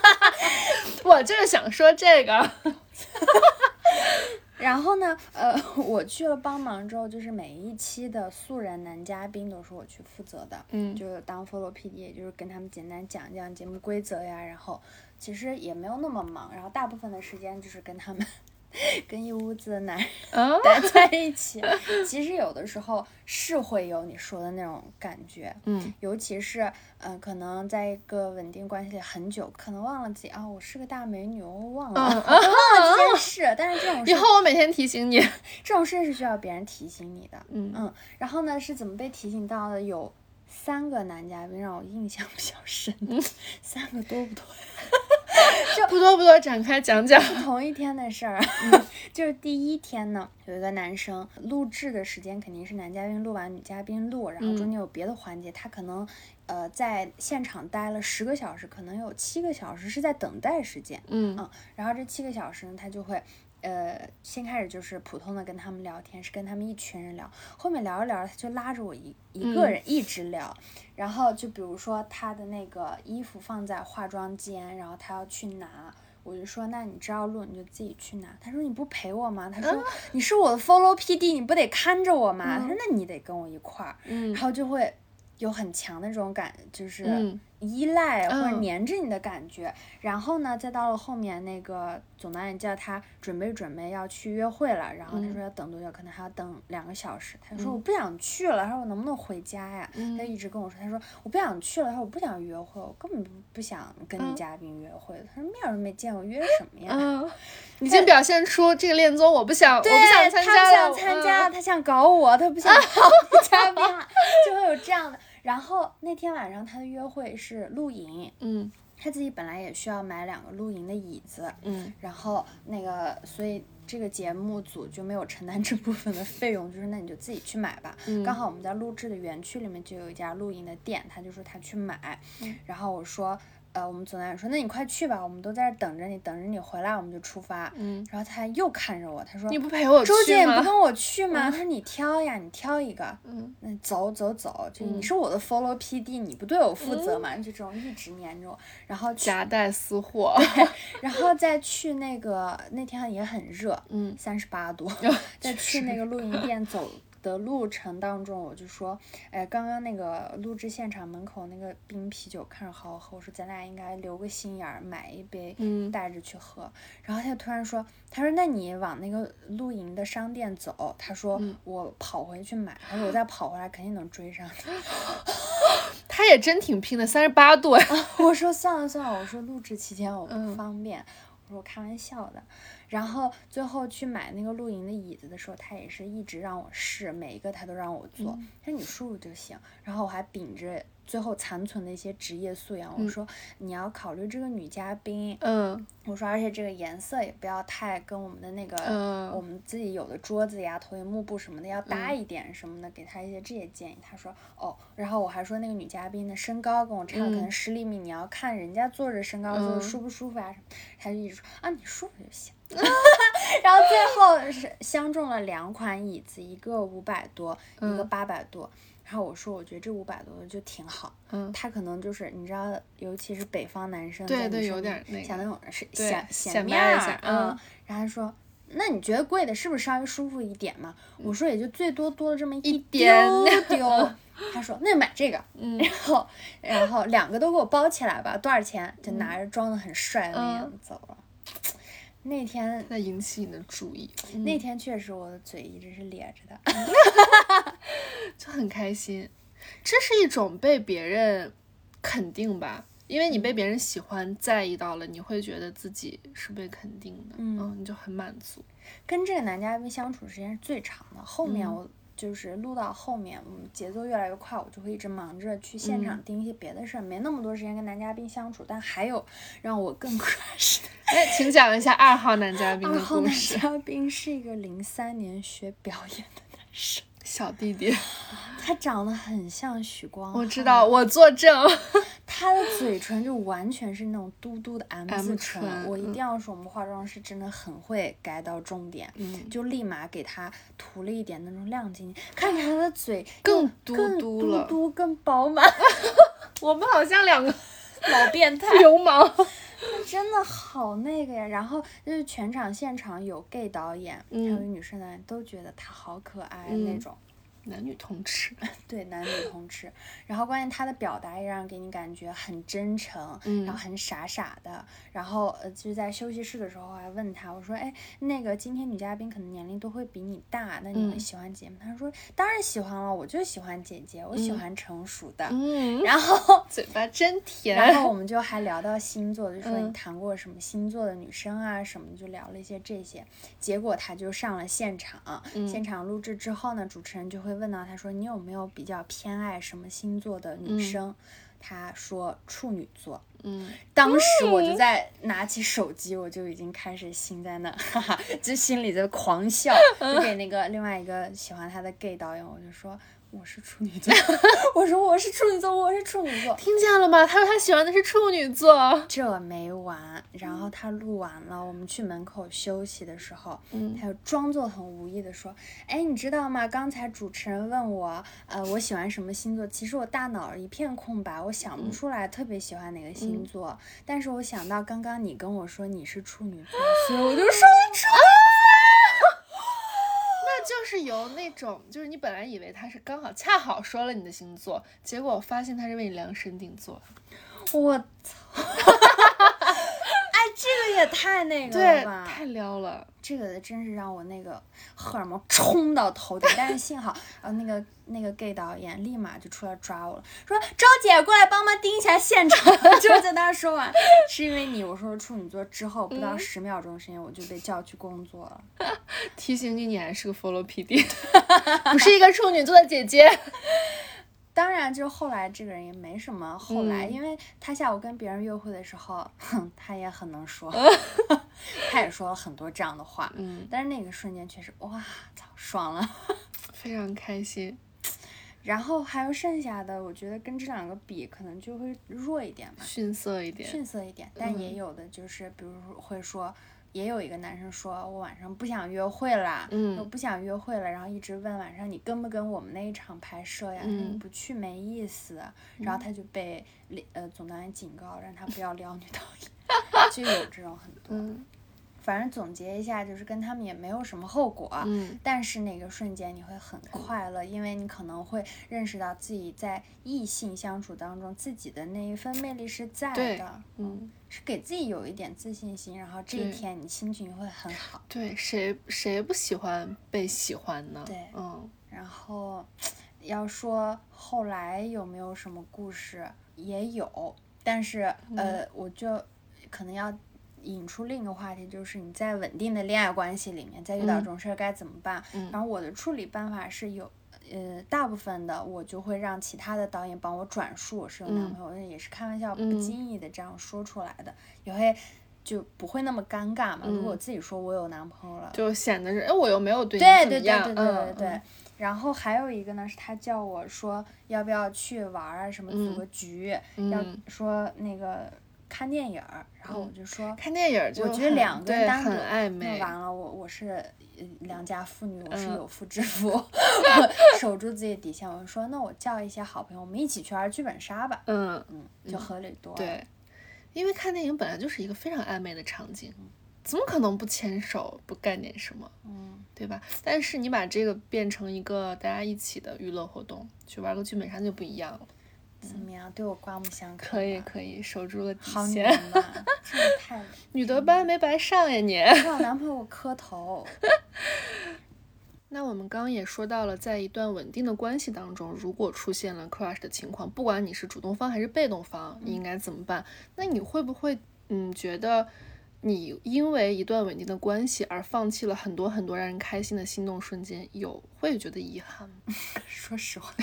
我就是想说这个，然后呢，呃，我去了帮忙之后，就是每一期的素人男嘉宾都是我去负责的，嗯，就是当 follow PD，也就是跟他们简单讲讲节目规则呀，然后其实也没有那么忙，然后大部分的时间就是跟他们。跟一屋子的男人 待在一起，其实有的时候是会有你说的那种感觉，嗯，尤其是嗯，可能在一个稳定关系里很久，可能忘了自己啊，我是个大美女，我忘了忘了这件 事。但是这种以后我每天提醒你，这种事是需要别人提醒你的，嗯嗯。然后呢，是怎么被提醒到的？有三个男嘉宾让我印象比较深，三个多不多？不多不多，展开讲讲。是同一天的事儿，就是第一天呢，有一个男生录制的时间肯定是男嘉宾录完女嘉宾录，然后中间有别的环节，他可能呃在现场待了十个小时，可能有七个小时是在等待时间，嗯嗯，然后这七个小时呢，他就会。呃，先开始就是普通的跟他们聊天，是跟他们一群人聊。后面聊着聊着，他就拉着我一一个人一直聊。然后就比如说他的那个衣服放在化妆间，然后他要去拿，我就说那你知道路，你就自己去拿。他说你不陪我吗？他说你是我的 follow PD，你不得看着我吗？他说那你得跟我一块儿。然后就会有很强的这种感，就是。依赖或者黏着你的感觉。然后呢，再到了后面，那个总导演叫他准备准备要去约会了，然后他说要等多久？可能还要等两个小时。他说我不想去了，他说我能不能回家呀？他一直跟我说，他说我不想去了，他说我不想约会，我根本不不想跟女嘉宾约会。他说面都没见过，约什么呀？已经表现出这个恋综我不想，我不想参加他想参加，他想搞我，他不想搞嘉宾，就会有这样的。然后那天晚上他的约会是露营，嗯，他自己本来也需要买两个露营的椅子，嗯，然后那个所以这个节目组就没有承担这部分的费用，就是那你就自己去买吧。刚好我们在录制的园区里面就有一家露营的店，他就说他去买，然后我说。呃，我们总导演说，那你快去吧，我们都在这等着你，等着你回来，我们就出发。嗯，然后他又看着我，他说，你不陪我去？周姐，你不跟我去吗？他说你挑呀，你挑一个。嗯，那走走走，就你是我的 follow PD，你不对我负责嘛？就这种一直黏着我，然后夹带私货。然后再去那个那天也很热，嗯，三十八度，再去那个露营店走。的路程当中，我就说，哎，刚刚那个录制现场门口那个冰啤酒看着好好喝，我说咱俩应该留个心眼儿，买一杯，带着去喝。然后他就突然说，他说那你往那个露营的商店走，他说我跑回去买，他说我再跑回来肯定能追上他。他也真挺拼的，三十八度呀。我说算了算了，我说录制期间我不方便，我说开玩笑的。然后最后去买那个露营的椅子的时候，他也是一直让我试，每一个他都让我坐，他说你舒服就行。然后我还秉着最后残存的一些职业素养，我说你要考虑这个女嘉宾，嗯，我说而且这个颜色也不要太跟我们的那个我们自己有的桌子呀、投影幕布什么的要搭一点什么的，给她一些这些建议。她说哦，然后我还说那个女嘉宾的身高跟我差可能十厘米，你要看人家坐着身高坐舒不舒服啊什么，他就一直说啊你舒服就行。然后最后是相中了两款椅子，一个五百多，一个八百多。然后我说，我觉得这五百多的就挺好。嗯，他可能就是你知道，尤其是北方男生，对对，有点那想那种是显显面儿。嗯，然后他说，那你觉得贵的是不是稍微舒服一点嘛？我说也就最多多了这么一丢丢。他说那就买这个。嗯，然后然后两个都给我包起来吧，多少钱？就拿着装的很帅的那样子走了。那天在引起你的注意。那天确实我的嘴一直是咧着的，就很开心。这是一种被别人肯定吧，因为你被别人喜欢在意到了，你会觉得自己是被肯定的，嗯，你就很满足。跟这个男嘉宾相处时间是最长的，后面我。就是录到后面，嗯，节奏越来越快，我就会一直忙着去现场盯一些别的事儿，没那么多时间跟男嘉宾相处。但还有让我更 crush 的，哎，请讲一下二号男嘉宾的故事。二号男嘉宾是一个零三年学表演的男生。小弟弟，他长得很像许光我知道，我作证。他的嘴唇就完全是那种嘟嘟的 M 字唇，我一定要说，我们化妆师真的很会改到重点，就立马给他涂了一点那种亮晶晶，看着他的嘴更嘟嘟了，嘟嘟更饱满。我们好像两个老变态流氓。真的好那个呀，然后就是全场现场有 gay 导演，还有女生导演都觉得他好可爱那种。男女通吃，对，男女通吃。然后关键他的表达也让给你感觉很真诚，然后很傻傻的。然后呃，就是在休息室的时候，还问他，我说，哎，那个今天女嘉宾可能年龄都会比你大，那你会喜欢姐姐吗？他说，当然喜欢了，我就喜欢姐姐，我喜欢成熟的。嗯。然后 嘴巴真甜。然后我们就还聊到星座，就说你谈过什么星座的女生啊什么，就聊了一些这些。结果他就上了现场，现场录制之后呢，主持人就会。问到他说你有没有比较偏爱什么星座的女生？他说处女座。嗯，当时我就在拿起手机，我就已经开始心在那，哈哈，就心里在狂笑。就给那个另外一个喜欢他的 gay 导演，我就说。我是处女座，我说我是处女座，我是处女座，听见了吗？他说他喜欢的是处女座，这没完。然后他录完了，我们去门口休息的时候，嗯，他就装作很无意的说：“哎，你知道吗？刚才主持人问我，呃，我喜欢什么星座？其实我大脑一片空白，我想不出来特别喜欢哪个星座。但是我想到刚刚你跟我说你是处女座，所以我就说处。”就是由那种，就是你本来以为他是刚好恰好说了你的星座，结果发现他是为你量身定做。我操！也太那个了吧！太撩了。这个真是让我那个荷尔蒙冲到头顶，但是幸好，呃，那个那个 gay 导演立马就出来抓我了，说周姐过来帮忙盯一下现场。就在那说完，是因为你我说处女座之后不到十秒钟时间我就被叫去工作了，提醒你你还是个 follow PD，不是一个处女座的姐姐。当然，就后来这个人也没什么后来，因为他下午跟别人约会的时候，哼，他也很能说，他也说了很多这样的话，嗯，但是那个瞬间确实，哇操，爽了，非常开心。然后还有剩下的，我觉得跟这两个比，可能就会弱一点嘛，逊色一点，逊色一点，但也有的就是，比如说会说。也有一个男生说，我晚上不想约会了，我不想约会了，然后一直问晚上你跟不跟我们那一场拍摄呀？你不去没意思。然后他就被呃总导演警告，让他不要撩女导演，就有这种很多。反正总结一下，就是跟他们也没有什么后果，嗯，但是那个瞬间你会很快乐，因为你可能会认识到自己在异性相处当中自己的那一份魅力是在的，嗯，是给自己有一点自信心，然后这一天你心情会很好。对，谁谁不喜欢被喜欢呢？对，嗯，然后要说后来有没有什么故事，也有，但是呃，我就可能要。引出另一个话题，就是你在稳定的恋爱关系里面，在遇到这种事儿该怎么办？然后我的处理办法是有，呃，大部分的我就会让其他的导演帮我转述我是有男朋友，也是开玩笑不经意的这样说出来的，也会就不会那么尴尬嘛。如果我自己说我有男朋友了，就显得是哎我又没有对你怎么样，对对对对对。然后还有一个呢，是他叫我说要不要去玩啊，什么组个局，要说那个。看电影儿，然后我就说看电影儿，我觉得两个人单独暧昧。那完了，我我是良家妇女，我是有妇之夫，守住自己底线。我说那我叫一些好朋友，我们一起去玩剧本杀吧。嗯嗯，就合理多了。对，因为看电影本来就是一个非常暧昧的场景，怎么可能不牵手不干点什么？嗯，对吧？但是你把这个变成一个大家一起的娱乐活动，去玩个剧本杀就不一样了。怎么样？对我刮目相看。可以可以，守住了底线。好女人嘛，真的太 女德班没白上呀你。让我男朋友磕头。那我们刚刚也说到了，在一段稳定的关系当中，如果出现了 crush 的情况，不管你是主动方还是被动方，你应该怎么办？那你会不会嗯觉得你因为一段稳定的关系而放弃了很多很多让人开心的心动瞬间，有会觉得遗憾吗？说实话。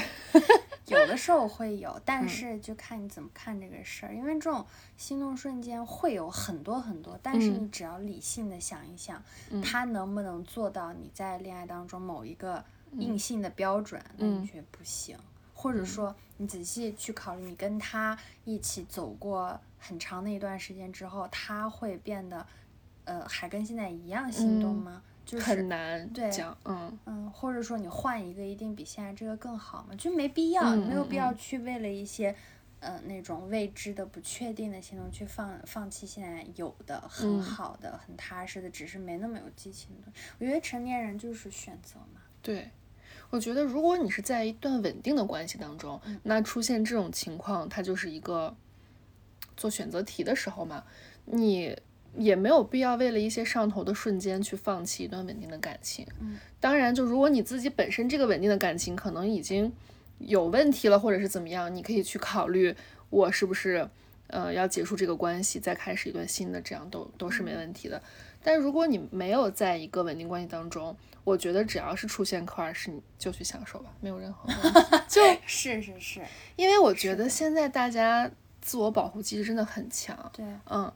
有的时候会有，但是就看你怎么看这个事儿。因为这种心动瞬间会有很多很多，但是你只要理性的想一想，他能不能做到你在恋爱当中某一个硬性的标准，那你觉得不行。或者说你仔细去考虑，你跟他一起走过很长的一段时间之后，他会变得，呃，还跟现在一样心动吗？很难讲，嗯嗯，或者说你换一个一定比现在这个更好吗？就没必要，没有必要去为了一些，呃，那种未知的、不确定的行动去放放弃现在有的很好的、很踏实的，只是没那么有激情的。我觉得成年人就是选择嘛。对，我觉得如果你是在一段稳定的关系当中，那出现这种情况，它就是一个做选择题的时候嘛，你。也没有必要为了一些上头的瞬间去放弃一段稳定的感情。嗯，当然，就如果你自己本身这个稳定的感情可能已经有问题了，或者是怎么样，你可以去考虑我是不是呃要结束这个关系，再开始一段新的，这样都都是没问题的。但如果你没有在一个稳定关系当中，我觉得只要是出现 crush，你就去享受吧，没有任何问题。就是 是是，因为我觉得现在大家自我保护机制真的很强。对，嗯。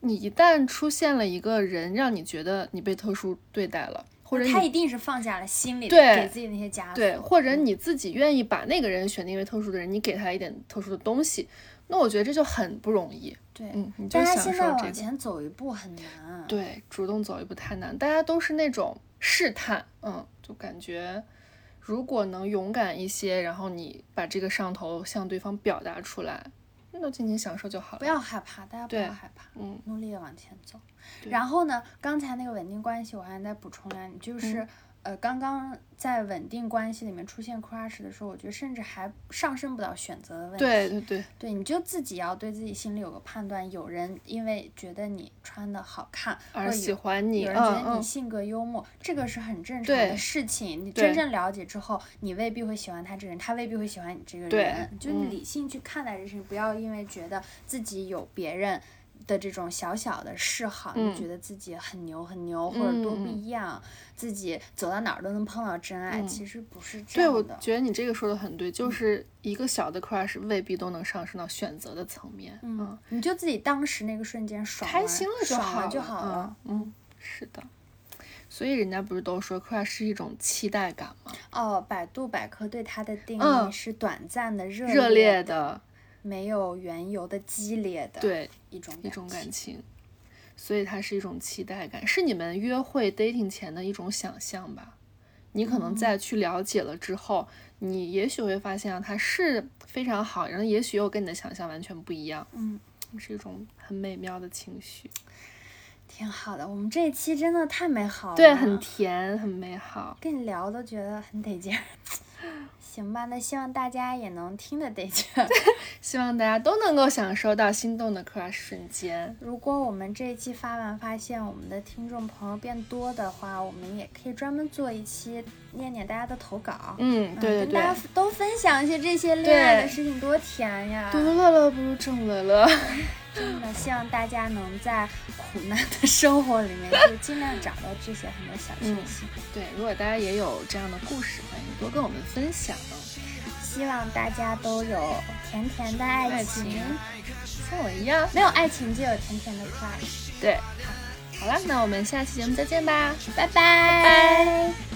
你一旦出现了一个人，让你觉得你被特殊对待了，或者他一定是放下了心里对给自己那些枷锁，对，或者你自己愿意把那个人选定为特殊的人，你给他一点特殊的东西，那我觉得这就很不容易。对，嗯，你就享受这个。往前走一步很难。对，主动走一步太难，大家都是那种试探，嗯，就感觉如果能勇敢一些，然后你把这个上头向对方表达出来。都尽情享受就好了，不要害怕，大家不要害怕，嗯，努力的往前走。然后呢，刚才那个稳定关系，我还再补充两句，就是，呃，刚刚在稳定关系里面出现 crush 的时候，我觉得甚至还上升不到选择的问题。对对对，对，你就自己要对自己心里有个判断。有人因为觉得你穿的好看而喜欢你，有人觉得你性格幽默，这个是很正常的事情。你真正了解之后，你未必会喜欢他这个人，他未必会喜欢你这个人。就理性去看待这事情，不要因为觉得自己有别人。的这种小小的嗜好，你觉得自己很牛很牛，或者多不一样，自己走到哪儿都能碰到真爱，其实不是这样的。对，我觉得你这个说的很对，就是一个小的 crush 未必都能上升到选择的层面。嗯，你就自己当时那个瞬间爽开心了就好了就好了。嗯，是的。所以人家不是都说 crush 是一种期待感吗？哦，百度百科对它的定义是短暂的热热烈的。没有缘由的激烈的对一种一种感情，所以它是一种期待感，是你们约会 dating 前的一种想象吧？你可能在去了解了之后，你也许会发现啊，它是非常好，然后也许又跟你的想象完全不一样。嗯，是一种很美妙的情绪，挺好的。我们这一期真的太美好了，对，很甜，很美好，跟你聊都觉得很得劲儿。行吧，那希望大家也能听得得劲，希望大家都能够享受到心动的 crush 瞬间。如果我们这一期发完，发现我们的听众朋友变多的话，我们也可以专门做一期念念大家的投稿。嗯，对对对，跟大家都分享一些这些恋爱的事情，多甜呀！独乐乐不如众乐乐。真的希望大家能在苦难的生活里面，就尽量找到这些很多小确幸。对，如果大家也有这样的故事，欢迎多跟我们分享。希望大家都有甜甜的爱情，像我一样，没有爱情就有甜甜的 crush。对，好，好了，那我们下期节目再见吧，拜拜。